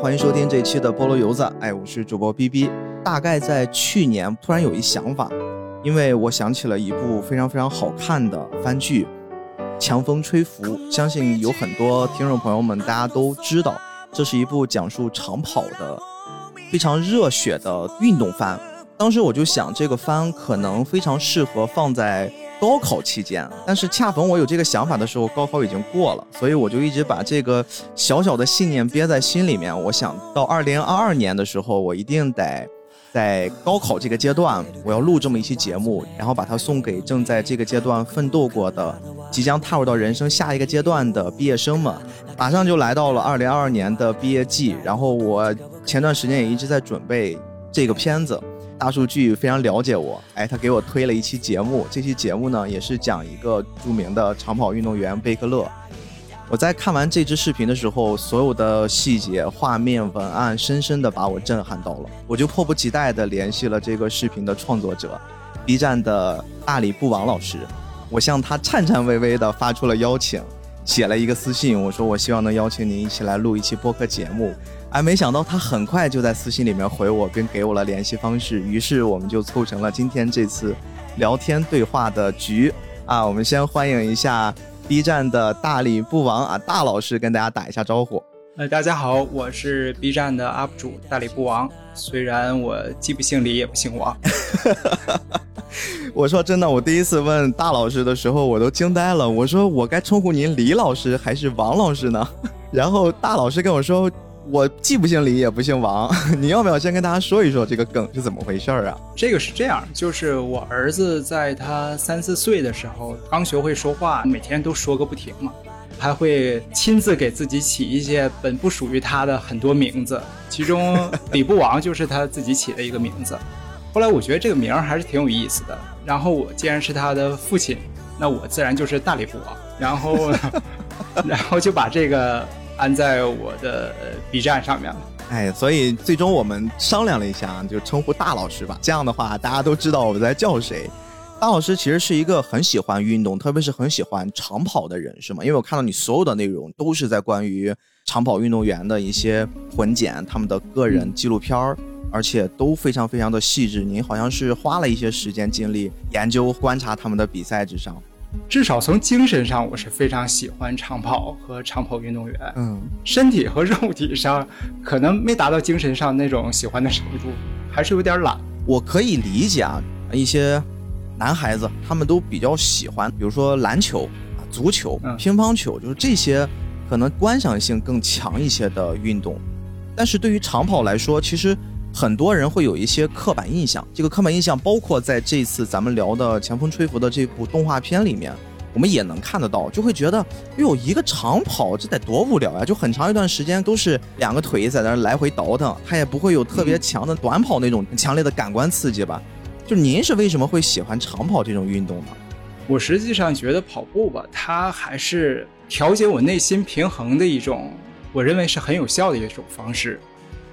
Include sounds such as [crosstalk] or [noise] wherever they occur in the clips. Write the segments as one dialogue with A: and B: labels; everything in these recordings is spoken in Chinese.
A: 欢迎收听这一期的菠萝油子。哎，我是主播 B B。大概在去年，突然有一想法，因为我想起了一部非常非常好看的番剧《强风吹拂》，相信有很多听众朋友们大家都知道，这是一部讲述长跑的非常热血的运动番。当时我就想，这个番可能非常适合放在高考期间，但是恰逢我有这个想法的时候，高考已经过了，所以我就一直把这个小小的信念憋在心里面。我想到二零二二年的时候，我一定得在高考这个阶段，我要录这么一期节目，然后把它送给正在这个阶段奋斗过的、即将踏入到人生下一个阶段的毕业生们。马上就来到了二零二二年的毕业季，然后我前段时间也一直在准备这个片子。大数据非常了解我，哎，他给我推了一期节目。这期节目呢，也是讲一个著名的长跑运动员贝克勒。我在看完这支视频的时候，所有的细节、画面、文案，深深的把我震撼到了。我就迫不及待的联系了这个视频的创作者，B 站的大理不王老师。我向他颤颤巍巍的发出了邀请，写了一个私信，我说我希望能邀请您一起来录一期播客节目。哎，没想到他很快就在私信里面回我，并给我了联系方式。于是我们就凑成了今天这次聊天对话的局啊。我们先欢迎一下 B 站的大理不王啊，大老师跟大家打一下招呼。
B: 呃，大家好，我是 B 站的 UP 主大理不王。虽然我既不姓李也不姓王。[laughs]
A: 我说真的，我第一次问大老师的时候，我都惊呆了。我说我该称呼您李老师还是王老师呢？[laughs] 然后大老师跟我说。我既不姓李也不姓王，[laughs] 你要不要先跟大家说一说这个梗是怎么回事儿啊？
B: 这个是这样，就是我儿子在他三四岁的时候刚学会说话，每天都说个不停嘛，还会亲自给自己起一些本不属于他的很多名字，其中李不王就是他自己起的一个名字。[laughs] 后来我觉得这个名儿还是挺有意思的，然后我既然是他的父亲，那我自然就是大李不王，然后 [laughs] 然后就把这个。安在我的 B 站上面了，
A: 哎，所以最终我们商量了一下，就称呼大老师吧。这样的话，大家都知道我们在叫谁。大老师其实是一个很喜欢运动，特别是很喜欢长跑的人，是吗？因为我看到你所有的内容都是在关于长跑运动员的一些混剪，他们的个人纪录片儿，而且都非常非常的细致。您好像是花了一些时间精力研究观察他们的比赛之上。
B: 至少从精神上，我是非常喜欢长跑和长跑运动员。嗯，身体和肉体上可能没达到精神上那种喜欢的程度，还是有点懒。
A: 我可以理解啊，一些男孩子他们都比较喜欢，比如说篮球、足球、乒乓球，就是这些可能观赏性更强一些的运动。但是对于长跑来说，其实。很多人会有一些刻板印象，这个刻板印象包括在这次咱们聊的《强风吹拂》的这部动画片里面，我们也能看得到，就会觉得，哎呦，一个长跑这得多无聊呀！就很长一段时间都是两个腿在那来回倒腾，它也不会有特别强的短跑那种强烈的感官刺激吧？就您是为什么会喜欢长跑这种运动呢？
B: 我实际上觉得跑步吧，它还是调节我内心平衡的一种，我认为是很有效的一种方式。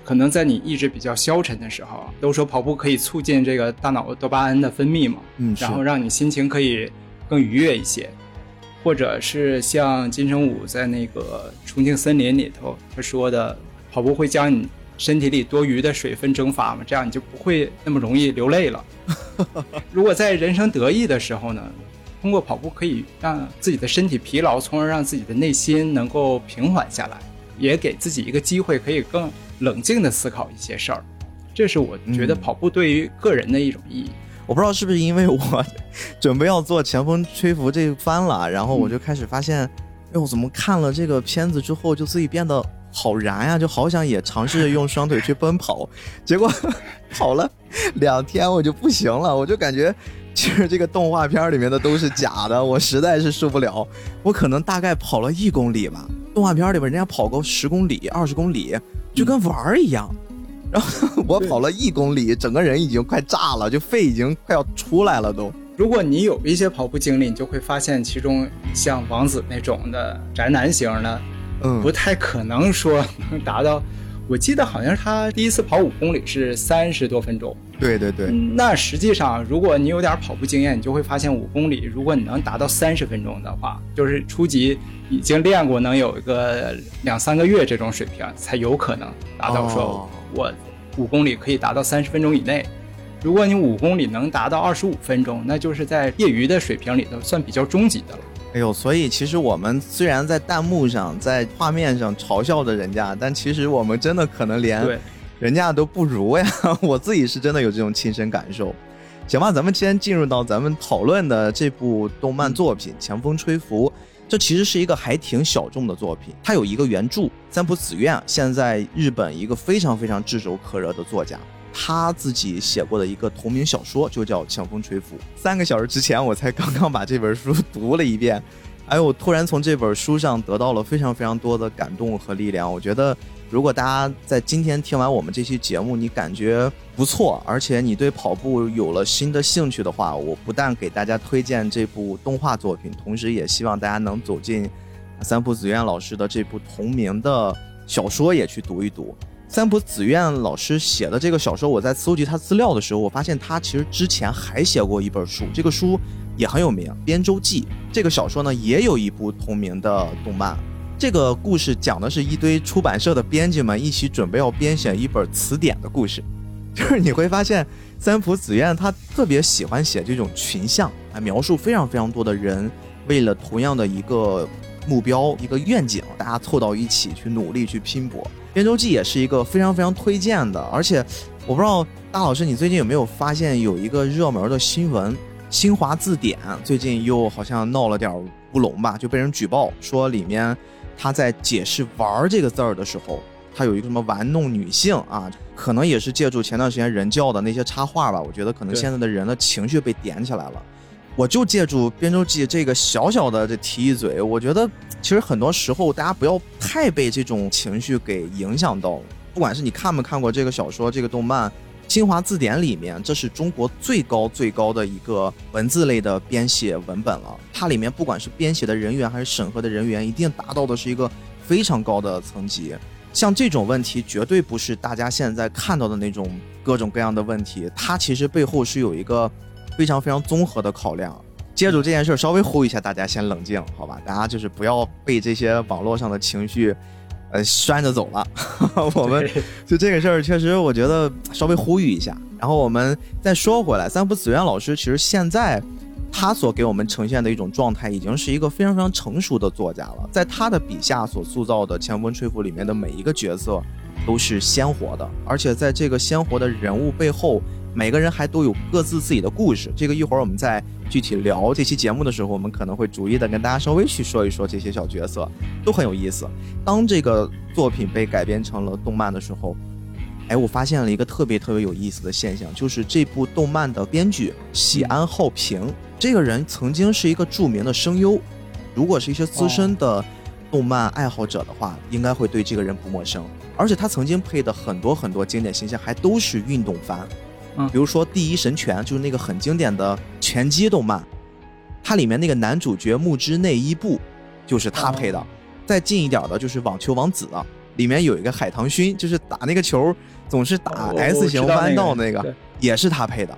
B: 可能在你意志比较消沉的时候，都说跑步可以促进这个大脑多巴胺的分泌嘛，嗯，然后让你心情可以更愉悦一些，或者是像金城武在那个《重庆森林》里头他说的，跑步会将你身体里多余的水分蒸发嘛，这样你就不会那么容易流泪了。[laughs] 如果在人生得意的时候呢，通过跑步可以让自己的身体疲劳，从而让自己的内心能够平缓下来，也给自己一个机会可以更。冷静的思考一些事儿，这是我觉得跑步对于个人的一种意义。
A: 我不知道是不是因为我准备要做《前风吹拂》这番了，然后我就开始发现，[laughs] 哎，我怎么看了这个片子之后，就自己变得好燃呀，就好想也尝试着用双腿去奔跑。结果 [laughs] 跑了两天，我就不行了，我就感觉其实这个动画片里面的都是假的，我实在是受不了。我可能大概跑了一公里吧，动画片里边人家跑个十公里、二十公里。就跟玩儿一样，然后 [laughs] 我跑了一公里，整个人已经快炸了，就肺已经快要出来了都。
B: 如果你有一些跑步经历，你就会发现，其中像王子那种的宅男型的，嗯，不太可能说能 [laughs] 达到我记得好像是他第一次跑五公里是三十多分钟。
A: 对对对，
B: 那实际上如果你有点跑步经验，你就会发现五公里，如果你能达到三十分钟的话，就是初级已经练过，能有一个两三个月这种水平，才有可能达到说我五公里可以达到三十分钟以内。如果你五公里能达到二十五分钟，那就是在业余的水平里头算比较中级的了。
A: 哎呦，所以其实我们虽然在弹幕上、在画面上嘲笑着人家，但其实我们真的可能连人家都不如呀。[laughs] 我自己是真的有这种亲身感受。行吧，咱们先进入到咱们讨论的这部动漫作品《强风吹拂》。这其实是一个还挺小众的作品，它有一个原著三浦紫苑，现在日本一个非常非常炙手可热的作家。他自己写过的一个同名小说就叫《强风吹拂》。三个小时之前，我才刚刚把这本书读了一遍，哎，我突然从这本书上得到了非常非常多的感动和力量。我觉得，如果大家在今天听完我们这期节目，你感觉不错，而且你对跑步有了新的兴趣的话，我不但给大家推荐这部动画作品，同时也希望大家能走进三浦紫苑老师的这部同名的小说，也去读一读。三浦紫苑老师写的这个小说，我在搜集他资料的时候，我发现他其实之前还写过一本书，这个书也很有名，《编舟记》。这个小说呢，也有一部同名的动漫。这个故事讲的是一堆出版社的编辑们一起准备要编写一本词典的故事。[laughs] 就是你会发现，三浦紫苑他特别喜欢写这种群像，啊，描述非常非常多的人为了同样的一个目标、一个愿景，大家凑到一起去努力去拼搏。《编周记》也是一个非常非常推荐的，而且我不知道大老师你最近有没有发现有一个热门的新闻，新华字典最近又好像闹了点乌龙吧，就被人举报说里面他在解释“玩”这个字儿的时候，他有一个什么玩弄女性啊，可能也是借助前段时间人教的那些插画吧，我觉得可能现在的人的情绪被点起来了。我就借助《编舟记》这个小小的这提一嘴，我觉得其实很多时候大家不要太被这种情绪给影响到。不管是你看没看过这个小说、这个动漫，《新华字典》里面这是中国最高最高的一个文字类的编写文本了。它里面不管是编写的人员还是审核的人员，一定达到的是一个非常高的层级。像这种问题，绝对不是大家现在看到的那种各种各样的问题，它其实背后是有一个。非常非常综合的考量，借助这件事儿稍微呼吁一下大家，先冷静，好吧？大家就是不要被这些网络上的情绪，呃，拴着走了。[laughs] 我们就这个事儿，确实我觉得稍微呼吁一下。然后我们再说回来，三浦子苑老师其实现在他所给我们呈现的一种状态，已经是一个非常非常成熟的作家了。在他的笔下所塑造的《强风吹拂》里面的每一个角色，都是鲜活的，而且在这个鲜活的人物背后。每个人还都有各自自己的故事，这个一会儿我们在具体聊这期节目的时候，我们可能会逐一的跟大家稍微去说一说这些小角色，都很有意思。当这个作品被改编成了动漫的时候，哎，我发现了一个特别特别有意思的现象，就是这部动漫的编剧喜安浩平这个人曾经是一个著名的声优，如果是一些资深的动漫爱好者的话，应该会对这个人不陌生。而且他曾经配的很多很多经典形象还都是运动番。
B: 嗯，
A: 比如说《第一神拳》，就是那个很经典的拳击动漫，它里面那个男主角木之内一步就是他配的。再近一点的，就是《网球王子》，里面有一个海棠勋，就是打那个球总是打 S 型弯道那个，也是他配的。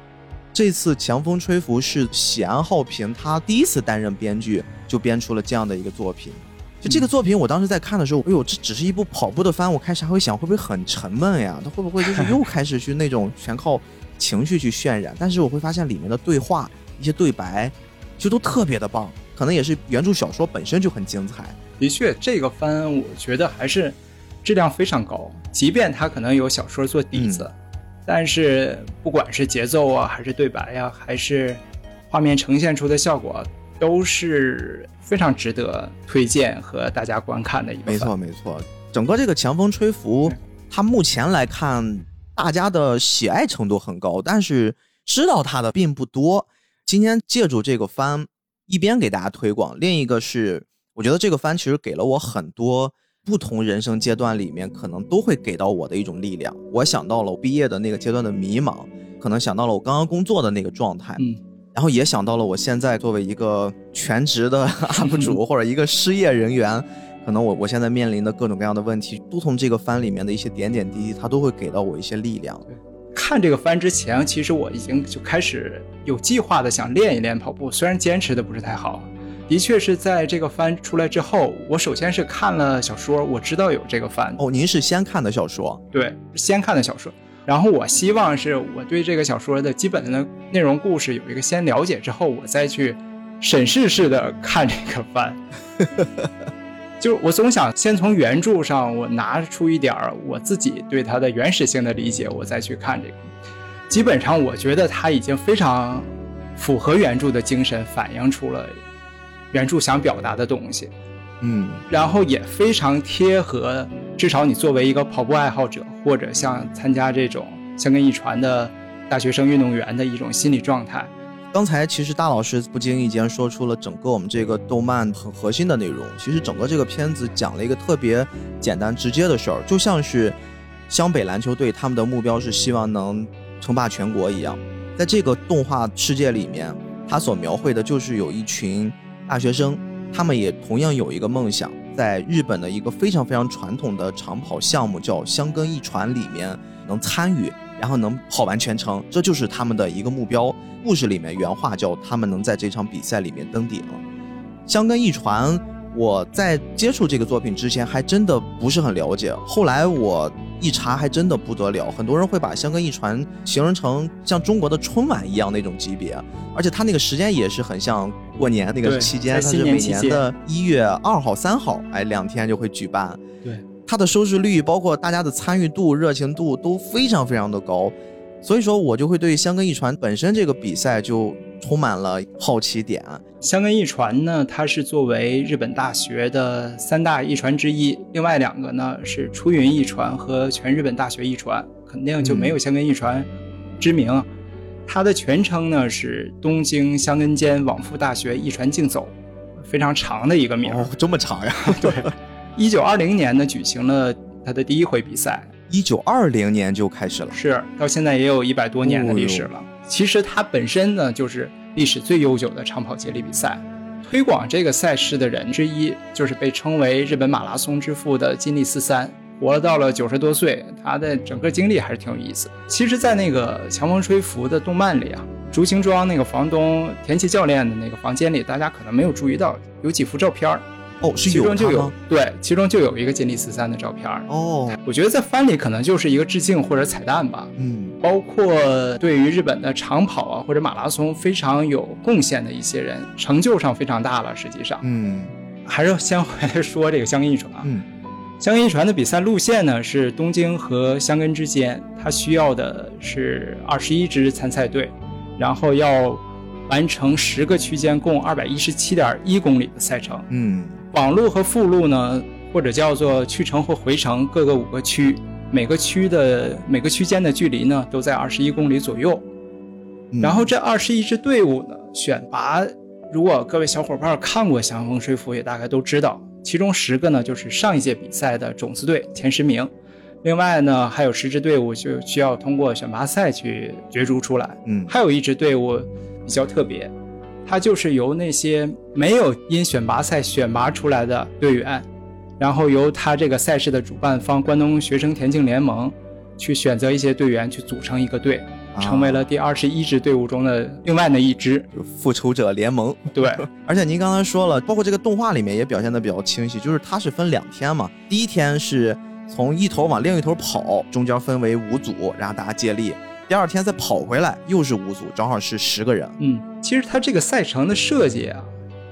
A: 这次《强风吹拂》是喜安浩平他第一次担任编剧，就编出了这样的一个作品。就这个作品，我当时在看的时候，哎呦，这只是一部跑步的番，我开始还会想，会不会很沉闷呀？他会不会就是又开始去那种全靠。情绪去渲染，但是我会发现里面的对话、一些对白，就都特别的棒。可能也是原著小说本身就很精彩。
B: 的确，这个番我觉得还是质量非常高。即便它可能有小说做底子，但是不管是节奏啊，还是对白呀，还是画面呈现出的效果，都是非常值得推荐和大家观看的一个。
A: 没错，没错。整个这个强风吹拂，它目前来看。大家的喜爱程度很高，但是知道他的并不多。今天借助这个番，一边给大家推广，另一个是我觉得这个番其实给了我很多不同人生阶段里面可能都会给到我的一种力量。我想到了我毕业的那个阶段的迷茫，可能想到了我刚刚工作的那个状态，
B: 嗯，
A: 然后也想到了我现在作为一个全职的 [laughs] UP 主 [laughs] 或者一个失业人员。可可能我我现在面临的各种各样的问题，都从这个番里面的一些点点滴滴，它都会给到我一些力量。
B: 看这个番之前，其实我已经就开始有计划的想练一练跑步，虽然坚持的不是太好。的确是在这个番出来之后，我首先是看了小说，我知道有这个番。
A: 哦，您是先看的小说？
B: 对，先看的小说。然后我希望是我对这个小说的基本的内容故事有一个先了解之后，我再去审视式的看这个番。[laughs] 就是我总想先从原著上我拿出一点我自己对它的原始性的理解，我再去看这个。基本上我觉得它已经非常符合原著的精神，反映出了。原著想表达的东西，
A: 嗯，
B: 然后也非常贴合，至少你作为一个跑步爱好者，或者像参加这种相跟一传的大学生运动员的一种心理状态。
A: 刚才其实大老师不经意间说出了整个我们这个动漫很核心的内容。其实整个这个片子讲了一个特别简单直接的事儿，就像是湘北篮球队他们的目标是希望能称霸全国一样。在这个动画世界里面，他所描绘的就是有一群。大学生，他们也同样有一个梦想，在日本的一个非常非常传统的长跑项目叫箱根一传里面能参与，然后能跑完全程，这就是他们的一个目标。故事里面原话叫他们能在这场比赛里面登顶。香根一传，我在接触这个作品之前还真的不是很了解，后来我。一查还真的不得了，很多人会把香根一传形容成像中国的春晚一样那种级别，而且它那个时间也是很像过年那个期间，它是每年的一月二号、三号，哎，两天就会举办。
B: 对，
A: 它的收视率，包括大家的参与度、热情度都非常非常的高，所以说我就会对香根一传本身这个比赛就。充满了好奇点。
B: 香根一传呢，它是作为日本大学的三大一传之一，另外两个呢是出云一传和全日本大学一传，肯定就没有香根一传知名。它的全称呢是东京香根间往复大学一传竞走，非常长的一个名。
A: 哦，这么长呀？[laughs]
B: 对。一九二零年呢举行了他的第一回比赛。
A: 一九二零年就开始了。
B: 是，到现在也有一百多年的历史了。其实它本身呢，就是历史最悠久的长跑接力比赛。推广这个赛事的人之一，就是被称为日本马拉松之父的金立四三，活了到了九十多岁。他的整个经历还是挺有意思。其实，在那个《强风吹拂》的动漫里啊，竹青庄那个房东田崎教练的那个房间里，大家可能没有注意到，有几幅照片儿。
A: 哦，其
B: 中就有对，其中就有一个金立四三的照片
A: 哦，
B: 我觉得在番里可能就是一个致敬或者彩蛋吧。
A: 嗯，
B: 包括对于日本的长跑啊或者马拉松非常有贡献的一些人，成就上非常大了。实际上，
A: 嗯，
B: 还是先回来说这个香根一传。
A: 嗯，
B: 香根一传的比赛路线呢是东京和香根之间，它需要的是二十一支参赛队，然后要完成十个区间，共二百一十七点一公里的赛程。
A: 嗯。
B: 往路和附路呢，或者叫做去程或回程，各个五个区，每个区的每个区间的距离呢，都在二十一公里左右。然后这二十一支队伍呢，选拔，如果各位小伙伴看过《祥风吹拂》，也大概都知道，其中十个呢就是上一届比赛的种子队前十名，另外呢还有十支队伍就需要通过选拔赛去角逐出来。
A: 嗯，
B: 还有一支队伍比较特别。它就是由那些没有因选拔赛选拔出来的队员，然后由他这个赛事的主办方关东学生田径联盟去选择一些队员去组成一个队，成为了第二十一支队伍中的另外的一支
A: 复仇者联盟。[laughs]
B: 对，
A: 而且您刚才说了，包括这个动画里面也表现的比较清晰，就是它是分两天嘛，第一天是从一头往另一头跑，中间分为五组，然后大家接力。第二天再跑回来，又是五组，正好是十个人。
B: 嗯，其实它这个赛程的设计啊，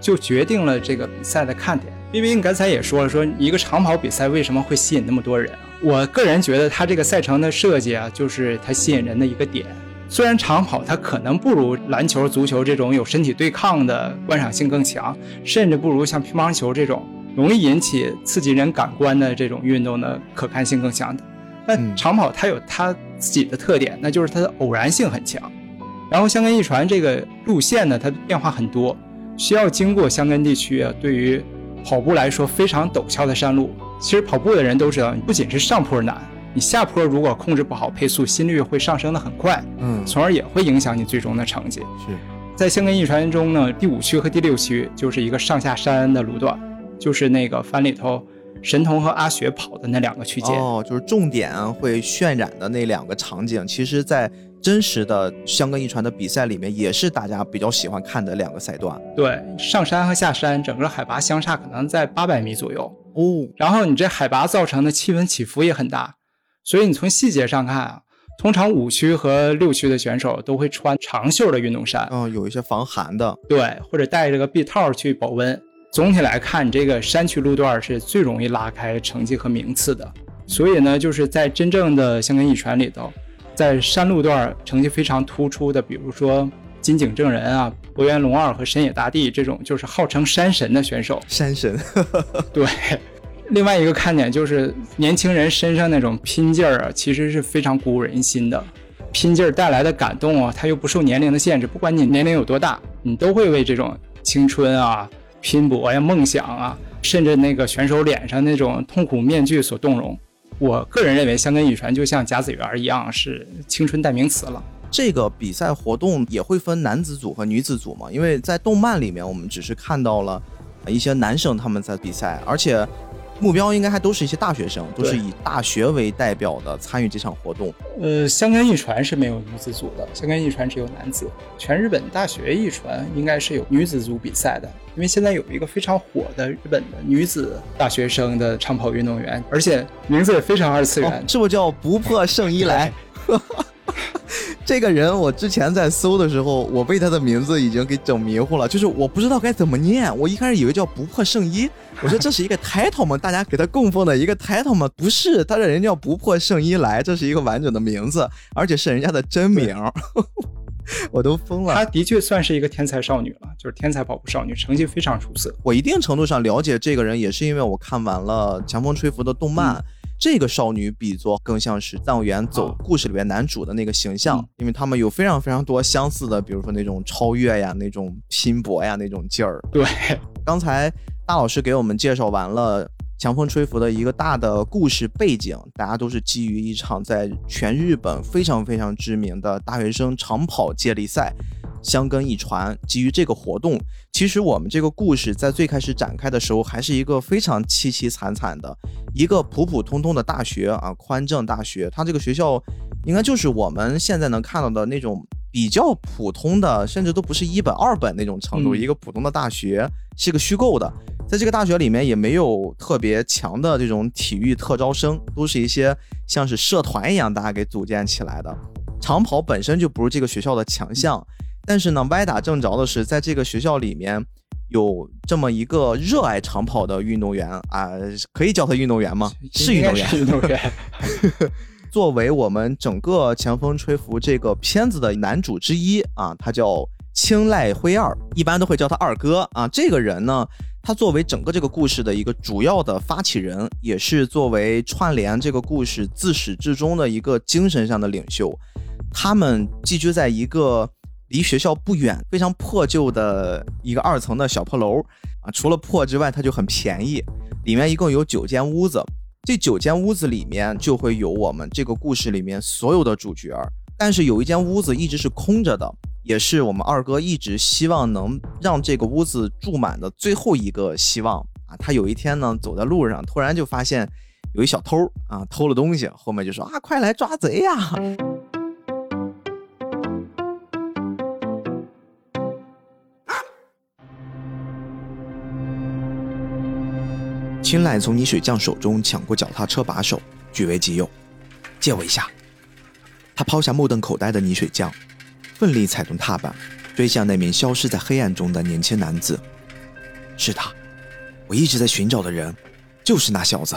B: 就决定了这个比赛的看点。毕竟刚才也说了，说一个长跑比赛为什么会吸引那么多人啊？我个人觉得它这个赛程的设计啊，就是它吸引人的一个点。虽然长跑它可能不如篮球、足球这种有身体对抗的观赏性更强，甚至不如像乒乓球这种容易引起刺激人感官的这种运动的可看性更强的。但长跑它有它自己的特点，那就是它的偶然性很强。然后香根一传这个路线呢，它变化很多，需要经过香根地区啊。对于跑步来说，非常陡峭的山路。其实跑步的人都知道，不仅是上坡难，你下坡如果控制不好配速，心率会上升的很快，
A: 嗯，
B: 从而也会影响你最终的成绩。
A: 是
B: 在香根一传中呢，第五区和第六区就是一个上下山的路段。就是那个番里头神童和阿雪跑的那两个区间。
A: 哦，就是重点会渲染的那两个场景，其实，在真实的香根一传的比赛里面，也是大家比较喜欢看的两个赛段。
B: 对，上山和下山，整个海拔相差可能在八百米左右。
A: 哦，
B: 然后你这海拔造成的气温起伏也很大，所以你从细节上看啊，通常五区和六区的选手都会穿长袖的运动衫，
A: 嗯，有一些防寒的，
B: 对，或者带着个臂套去保温。总体来看，这个山区路段是最容易拉开成绩和名次的。所以呢，就是在真正的香根一传里头，在山路段成绩非常突出的，比如说金井正人啊、博元龙二和神野大地这种，就是号称山神的选手。
A: 山神，[laughs]
B: 对。另外一个看点就是年轻人身上那种拼劲儿啊，其实是非常鼓舞人心的。拼劲儿带来的感动啊，它又不受年龄的限制，不管你年龄有多大，你都会为这种青春啊、拼搏呀、梦想啊，甚至那个选手脸上那种痛苦面具所动容。我个人认为，香根羽传就像甲子园一样，是青春代名词了。
A: 这个比赛活动也会分男子组和女子组嘛？因为在动漫里面，我们只是看到了一些男生他们在比赛，而且。目标应该还都是一些大学生，都是以大学为代表的参与这场活动。
B: 呃，香根一传是没有女子组的，香根一传只有男子。全日本大学一传应该是有女子组比赛的，因为现在有一个非常火的日本的女子大学生的长跑运动员，而且名字也非常二次元，
A: 是不是叫不破圣衣来？[laughs] [laughs] 这个人，我之前在搜的时候，我被他的名字已经给整迷糊了，就是我不知道该怎么念。我一开始以为叫不破圣衣，我说这是一个 title 吗？大家给他供奉的一个 title 吗？不是，他这人叫不破圣衣来，这是一个完整的名字，而且是人家的真名，我都疯了。
B: 他的确算是一个天才少女了，就是天才跑步少女，成绩非常出色。
A: 我一定程度上了解这个人，也是因为我看完了《强风吹拂》的动漫。这个少女比作更像是藏原走故事里面男主的那个形象，因为他们有非常非常多相似的，比如说那种超越呀、那种拼搏呀、那种劲儿。
B: 对，
A: 刚才大老师给我们介绍完了强风吹拂的一个大的故事背景，大家都是基于一场在全日本非常非常知名的大学生长跑接力赛。相跟一传，基于这个活动，其实我们这个故事在最开始展开的时候，还是一个非常凄凄惨惨的一个普普通通的大学啊，宽正大学。它这个学校应该就是我们现在能看到的那种比较普通的，甚至都不是一本二本那种程度，一个普通的大学，是个虚构的。在这个大学里面，也没有特别强的这种体育特招生，都是一些像是社团一样大家给组建起来的。长跑本身就不是这个学校的强项。但是呢，歪打正着的是，在这个学校里面有这么一个热爱长跑的运动员啊，可以叫他运动员吗？
B: 是
A: 运动员。
B: 运动员。
A: 作为我们整个《强风吹拂》这个片子的男主之一啊，他叫青濑辉二，一般都会叫他二哥啊。这个人呢，他作为整个这个故事的一个主要的发起人，也是作为串联这个故事自始至终的一个精神上的领袖。他们寄居在一个。离学校不远，非常破旧的一个二层的小破楼啊，除了破之外，它就很便宜。里面一共有九间屋子，这九间屋子里面就会有我们这个故事里面所有的主角。但是有一间屋子一直是空着的，也是我们二哥一直希望能让这个屋子住满的最后一个希望啊。他有一天呢，走在路上，突然就发现有一小偷啊偷了东西，后面就说啊，快来抓贼呀！青濑从泥水匠手中抢过脚踏车把手，据为己有。借我一下。他抛下目瞪口呆的泥水匠，奋力踩动踏板，追向那名消失在黑暗中的年轻男子。是他，我一直在寻找的人，就是那小子。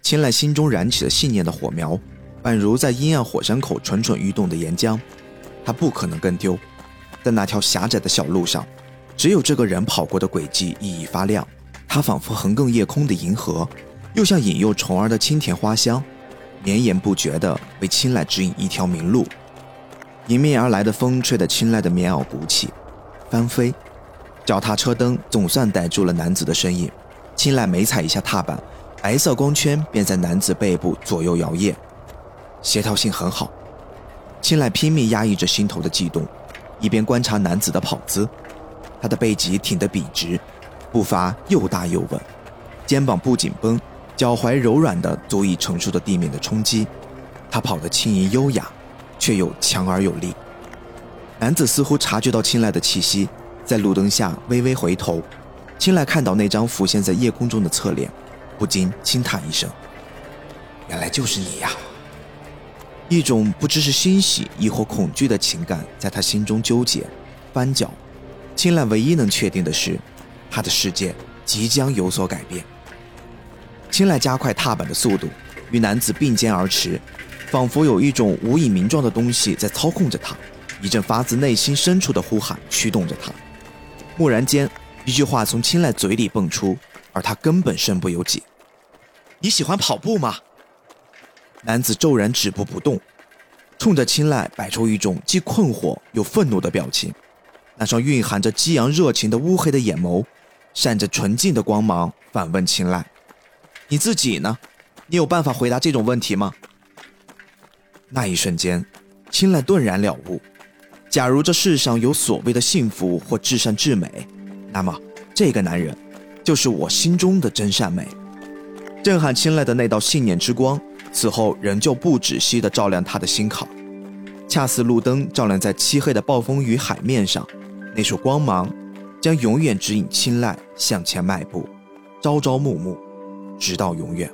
A: 青濑心中燃起了信念的火苗，宛如在阴暗火山口蠢蠢欲动的岩浆。他不可能跟丢，在那条狭窄的小路上，只有这个人跑过的轨迹熠熠发亮。它仿佛横亘夜空的银河，又像引诱虫儿的清甜花香，绵延不绝地为青睐指引一条明路。迎面而来的风吹得青睐的棉袄鼓起，翻飞。脚踏车灯总算逮住了男子的身影。青睐每踩一下踏板，白色光圈便在男子背部左右摇曳，协调性很好。青睐拼命压抑着心头的悸动，一边观察男子的跑姿，他的背脊挺得笔直。步伐又大又稳，肩膀不紧绷，脚踝柔软的足以承受着地面的冲击。他跑得轻盈优雅，却又强而有力。男子似乎察觉到青睐的气息，在路灯下微微回头。青睐看到那张浮现在夜空中的侧脸，不禁轻叹一声：“原来就是你呀！”一种不知是欣喜亦或恐惧的情感在他心中纠结、翻搅。青睐唯一能确定的是，他的世界即将有所改变。青睐加快踏板的速度，与男子并肩而驰。仿佛有一种无以名状的东西在操控着他，一阵发自内心深处的呼喊驱动着他。蓦然间，一句话从青睐嘴里蹦出，而他根本身不由己：“你喜欢跑步吗？”男子骤然止步不动，冲着青睐摆出一种既困惑又愤怒的表情，那双蕴含着激昂热情的乌黑的眼眸，闪着纯净的光芒，反问青睐：“你自己呢？你有办法回答这种问题吗？”那一瞬间，青睐顿然了悟：假如这世上有所谓的幸福或至善至美，那么这个男人就是我心中的真善美。震撼青睐的那道信念之光，此后仍旧不止息地照亮他的心坎，恰似路灯照亮在漆黑的暴风雨海面上，那束光芒将永远指引青睐向前迈步，朝朝暮暮，直到永远。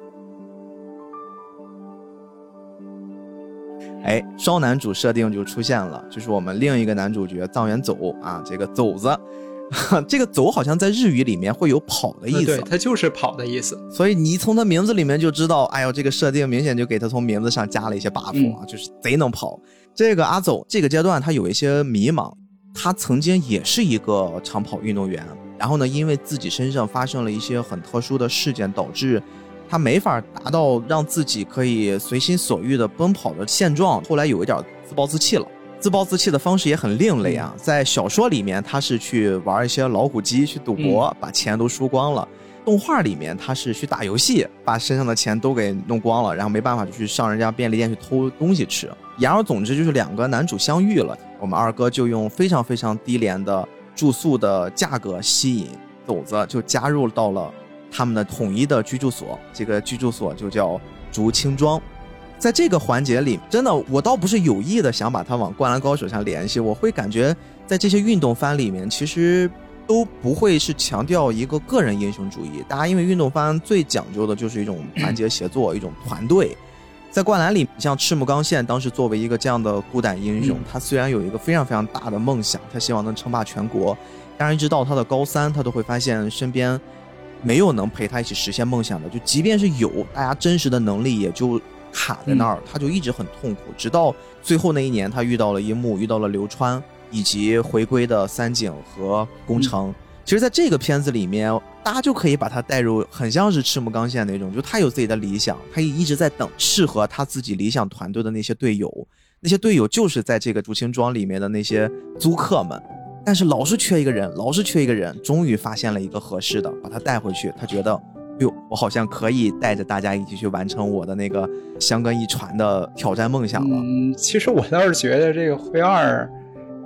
A: 哎，双男主设定就出现了，就是我们另一个男主角藏原走啊，这个走子，[laughs] 这个走好像在日语里面会有跑的意思，
B: 对，它就是跑的意思。
A: 所以你从他名字里面就知道，哎呦，这个设定明显就给他从名字上加了一些 buff 啊，就是贼能跑。这个阿走这个阶段他有一些迷茫，他曾经也是一个长跑运动员，然后呢，因为自己身上发生了一些很特殊的事件，导致。他没法达到让自己可以随心所欲的奔跑的现状，后来有一点自暴自弃了。自暴自弃的方式也很另类啊，在小说里面他是去玩一些老虎机去赌博，把钱都输光了；动画里面他是去打游戏，把身上的钱都给弄光了，然后没办法就去上人家便利店去偷东西吃。言而总之就是两个男主相遇了，我们二哥就用非常非常低廉的住宿的价格吸引斗子，就加入到了。他们的统一的居住所，这个居住所就叫竹青庄。在这个环节里，真的，我倒不是有意的想把它往《灌篮高手》上联系，我会感觉在这些运动番里面，其实都不会是强调一个个人英雄主义。大家因为运动番最讲究的就是一种团结协作，一种团队。在灌篮里，像赤木刚宪当时作为一个这样的孤胆英雄，他虽然有一个非常非常大的梦想，他希望能称霸全国，但是一直到他的高三，他都会发现身边。没有能陪他一起实现梦想的，就即便是有，大家真实的能力也就卡在那儿，他就一直很痛苦。直到最后那一年，他遇到了樱木，遇到了流川，以及回归的三井和宫城。其实，在这个片子里面，大家就可以把他带入，很像是赤木刚宪那种，就他有自己的理想，他也一直在等适合他自己理想团队的那些队友，那些队友就是在这个竹青庄里面的那些租客们。但是老是缺一个人，老是缺一个人，终于发现了一个合适的，把他带回去。他觉得，哟，我好像可以带着大家一起去完成我的那个香根一传的挑战梦想了。
B: 嗯，其实我倒是觉得这个灰二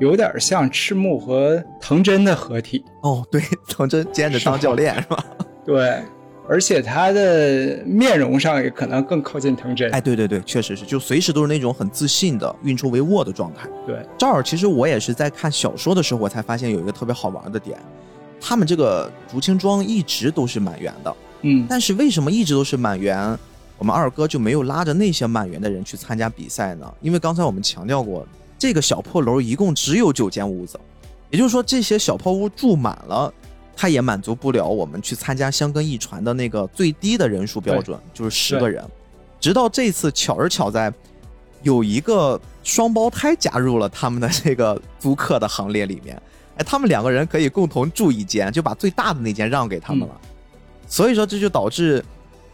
B: 有点像赤木和藤真的合体。
A: 哦，对，[laughs] 藤真兼着当教练是吧？[laughs]
B: 对。而且他的面容上也可能更靠近藤真。
A: 哎，对对对，确实是，就随时都是那种很自信的运筹帷幄的状态。
B: 对，
A: 这儿其实我也是在看小说的时候，我才发现有一个特别好玩的点，他们这个竹青庄一直都是满员的。
B: 嗯，
A: 但是为什么一直都是满员，我们二哥就没有拉着那些满员的人去参加比赛呢？因为刚才我们强调过，这个小破楼一共只有九间屋子，也就是说这些小破屋住满了。它也满足不了我们去参加香根一传的那个最低的人数标准，就是十个人。直到这次巧是巧在，有一个双胞胎加入了他们的这个租客的行列里面。[laughs] 哎，他们两个人可以共同住一间，就把最大的那间让给他们了。所以说这就导致。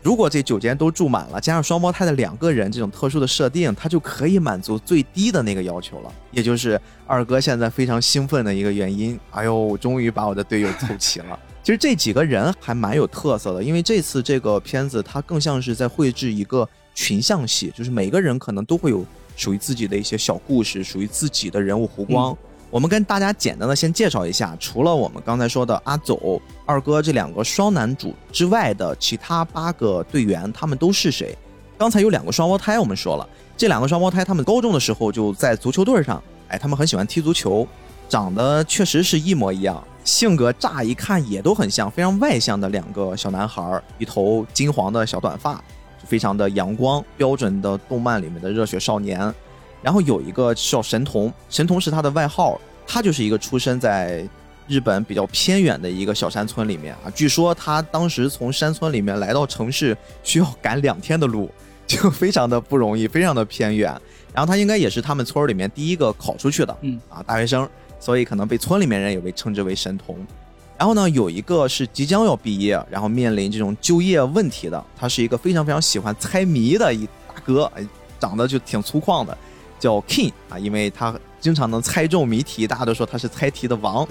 A: 如果这九间都住满了，加上双胞胎的两个人，这种特殊的设定，它就可以满足最低的那个要求了，也就是二哥现在非常兴奋的一个原因。哎呦，我终于把我的队友凑齐了。其实这几个人还蛮有特色的，因为这次这个片子它更像是在绘制一个群像戏，就是每个人可能都会有属于自己的一些小故事，属于自己的人物弧光。我们跟大家简单的先介绍一下，除了我们刚才说的阿走、二哥这两个双男主之外的其他八个队员，他们都是谁？刚才有两个双胞胎，我们说了，这两个双胞胎他们高中的时候就在足球队上，哎，他们很喜欢踢足球，长得确实是一模一样，性格乍一看也都很像，非常外向的两个小男孩，一头金黄的小短发，非常的阳光，标准的动漫里面的热血少年。然后有一个叫神童，神童是他的外号，他就是一个出生在日本比较偏远的一个小山村里面啊。据说他当时从山村里面来到城市需要赶两天的路，就非常的不容易，非常的偏远。然后他应该也是他们村里面第一个考出去的，
B: 嗯
A: 啊大学生，所以可能被村里面人也被称之为神童。然后呢，有一个是即将要毕业，然后面临这种就业问题的，他是一个非常非常喜欢猜谜的一大哥，哎，长得就挺粗犷的。叫 King 啊，因为他经常能猜中谜题，大家都说他是猜题的王。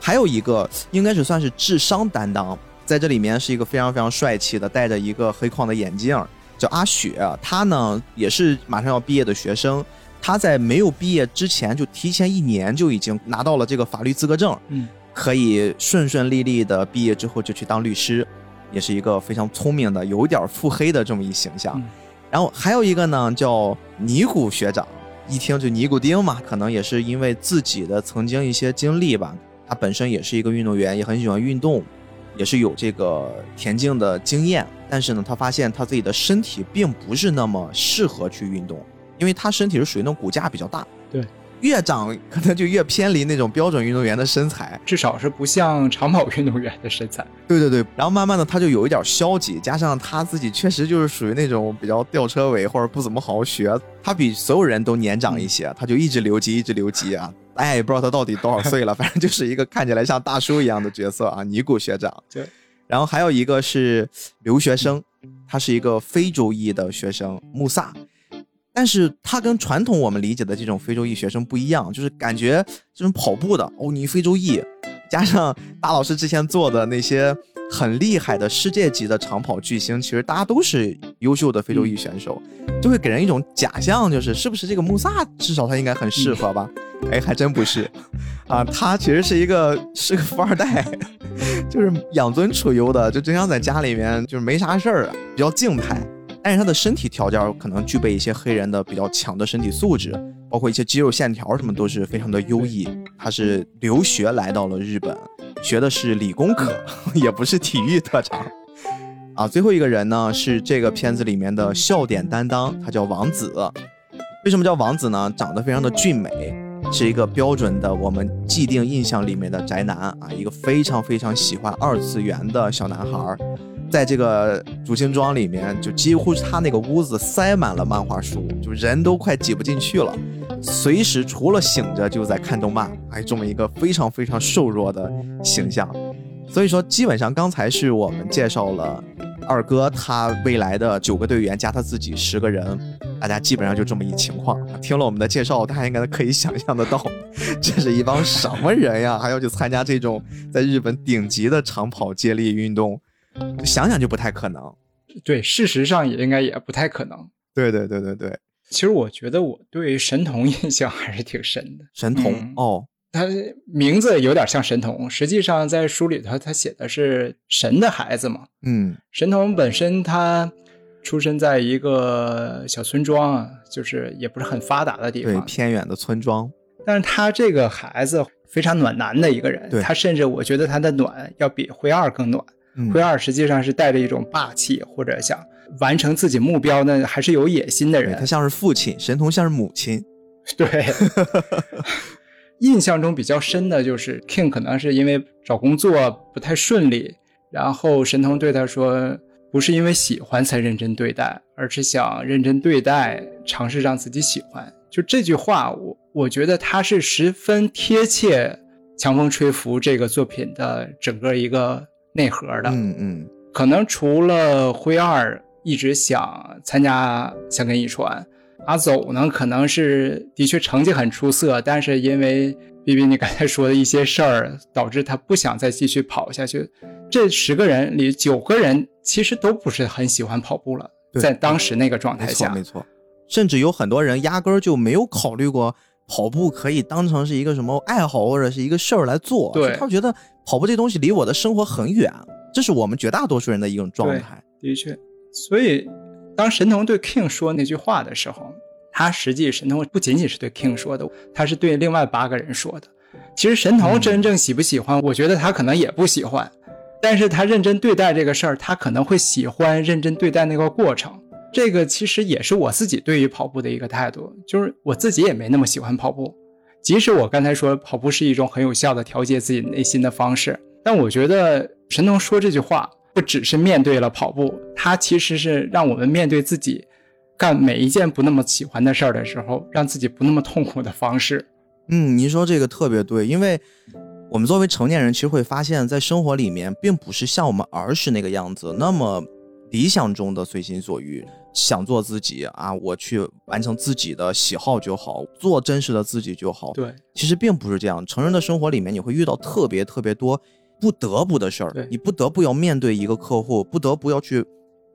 A: 还有一个应该是算是智商担当，在这里面是一个非常非常帅气的，戴着一个黑框的眼镜，叫阿雪。他呢也是马上要毕业的学生，他在没有毕业之前就提前一年就已经拿到了这个法律资格证，
B: 嗯，
A: 可以顺顺利利的毕业之后就去当律师，也是一个非常聪明的，有点腹黑的这么一形象。然后还有一个呢叫尼古学长。一听就尼古丁嘛，可能也是因为自己的曾经一些经历吧。他本身也是一个运动员，也很喜欢运动，也是有这个田径的经验。但是呢，他发现他自己的身体并不是那么适合去运动，因为他身体是属于那种骨架比较大。
B: 对。
A: 越长可能就越偏离那种标准运动员的身材，
B: 至少是不像长跑运动员的身材。
A: 对对对，然后慢慢的他就有一点消极，加上他自己确实就是属于那种比较吊车尾或者不怎么好好学，他比所有人都年长一些，他就一直留级一直留级啊，[laughs] 哎也不知道他到底多少岁了，反正就是一个看起来像大叔一样的角色啊，尼古学长。[laughs]
B: 对，
A: 然后还有一个是留学生，他是一个非洲裔的学生穆萨。但是他跟传统我们理解的这种非洲裔学生不一样，就是感觉这种跑步的哦，你非洲裔，加上大老师之前做的那些很厉害的世界级的长跑巨星，其实大家都是优秀的非洲裔选手，就会给人一种假象，就是是不是这个穆萨至少他应该很适合吧？哎，还真不是，啊，他其实是一个是个富二代，[laughs] 就是养尊处优的，就经常在家里面就是没啥事儿，比较静态。但是他的身体条件可能具备一些黑人的比较强的身体素质，包括一些肌肉线条什么都是非常的优异。他是留学来到了日本，学的是理工科，[laughs] 也不是体育特长。啊，最后一个人呢是这个片子里面的笑点担当，他叫王子。为什么叫王子呢？长得非常的俊美，是一个标准的我们既定印象里面的宅男啊，一个非常非常喜欢二次元的小男孩。在这个主星庄里面，就几乎是他那个屋子塞满了漫画书，就人都快挤不进去了。随时除了醒着就在看动漫，哎，这么一个非常非常瘦弱的形象。所以说，基本上刚才是我们介绍了二哥他未来的九个队员加他自己十个人，大家基本上就这么一情况。听了我们的介绍，大家应该可以想象得到，[laughs] 这是一帮什么人呀？还要去参加这种在日本顶级的长跑接力运动？想想就不太可能，
B: 对，事实上也应该也不太可能。
A: 对对对对对，
B: 其实我觉得我对神童 [laughs] 印象还是挺深的。
A: 神童哦，
B: 他名字有点像神童，实际上在书里头他写的是神的孩子嘛。
A: 嗯，
B: 神童本身他出生在一个小村庄啊，就是也不是很发达的地方，
A: 对，偏远的村庄。
B: 但是他这个孩子非常暖男的一个人，他甚至我觉得他的暖要比灰二更暖。灰二实际上是带着一种霸气，或者想完成自己目标呢，还是有野心的人。
A: 他像是父亲，神童像是母亲。[laughs]
B: 对，[laughs] 印象中比较深的就是 King，可能是因为找工作不太顺利，然后神童对他说：“不是因为喜欢才认真对待，而是想认真对待，尝试让自己喜欢。”就这句话，我我觉得他是十分贴切《强风吹拂》这个作品的整个一个。内核的，
A: 嗯嗯，
B: 可能除了灰二一直想参加香根一传，阿走呢可能是的确成绩很出色，但是因为 B B 你刚才说的一些事儿，导致他不想再继续跑下去。这十个人里九个人其实都不是很喜欢跑步了，在当时那个状态下，
A: 没错，甚至有很多人压根儿就没有考虑过跑步可以当成是一个什么爱好或者是一个事儿来做，
B: 对
A: 他觉得跑步这东西离我的生活很远，这是我们绝大多数人的一种状态。
B: 的确，所以当神童对 King 说那句话的时候，他实际神童不仅仅是对 King 说的，他是对另外八个人说的。其实神童真正喜不喜欢，我觉得他可能也不喜欢，但是他认真对待这个事儿，他可能会喜欢认真对待那个过程。这个其实也是我自己对于跑步的一个态度，就是我自己也没那么喜欢跑步，即使我刚才说跑步是一种很有效的调节自己内心的方式，但我觉得神童说这句话不只是面对了跑步，他其实是让我们面对自己干每一件不那么喜欢的事儿的时候，让自己不那么痛苦的方式。
A: 嗯，您说这个特别对，因为我们作为成年人，其实会发现，在生活里面，并不是像我们儿时那个样子那么理想中的随心所欲，想做自己啊，我去完成自己的喜好就好，做真实的自己就好。
B: 对，
A: 其实并不是这样。成人的生活里面，你会遇到特别特别多不得不的事儿，你不得不要面对一个客户，不得不要去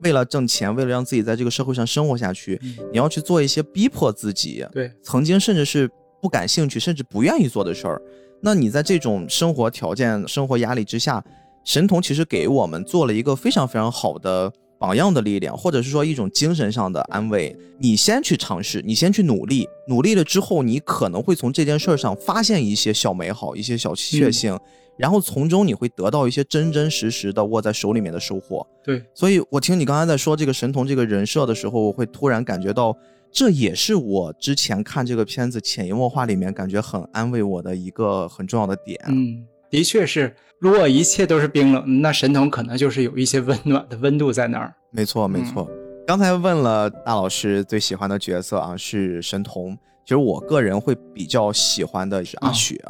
A: 为了挣钱，为了让自己在这个社会上生活下去，你要去做一些逼迫自己，
B: 对，
A: 曾经甚至是。不感兴趣，甚至不愿意做的事儿，那你在这种生活条件、生活压力之下，神童其实给我们做了一个非常非常好的榜样的力量，或者是说一种精神上的安慰。你先去尝试，你先去努力，努力了之后，你可能会从这件事儿上发现一些小美好、一些小确幸，然后从中你会得到一些真真实实的握在手里面的收获。
B: 对，
A: 所以我听你刚才在说这个神童这个人设的时候，我会突然感觉到。这也是我之前看这个片子潜移默化里面感觉很安慰我的一个很重要的点。
B: 嗯，的确是，如果一切都是冰冷，那神童可能就是有一些温暖的温度在那儿。
A: 没错，没错。刚才问了大老师最喜欢的角色啊，是神童。其实我个人会比较喜欢的是阿雪。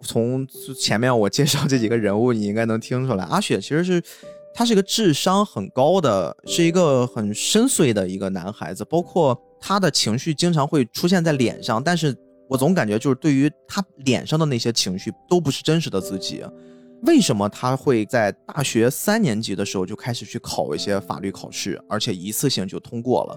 A: 从前面我介绍这几个人物，你应该能听出来，阿雪其实是他是一个智商很高的，是一个很深邃的一个男孩子，包括。他的情绪经常会出现在脸上，但是我总感觉就是对于他脸上的那些情绪都不是真实的自己。为什么他会在大学三年级的时候就开始去考一些法律考试，而且一次性就通过了？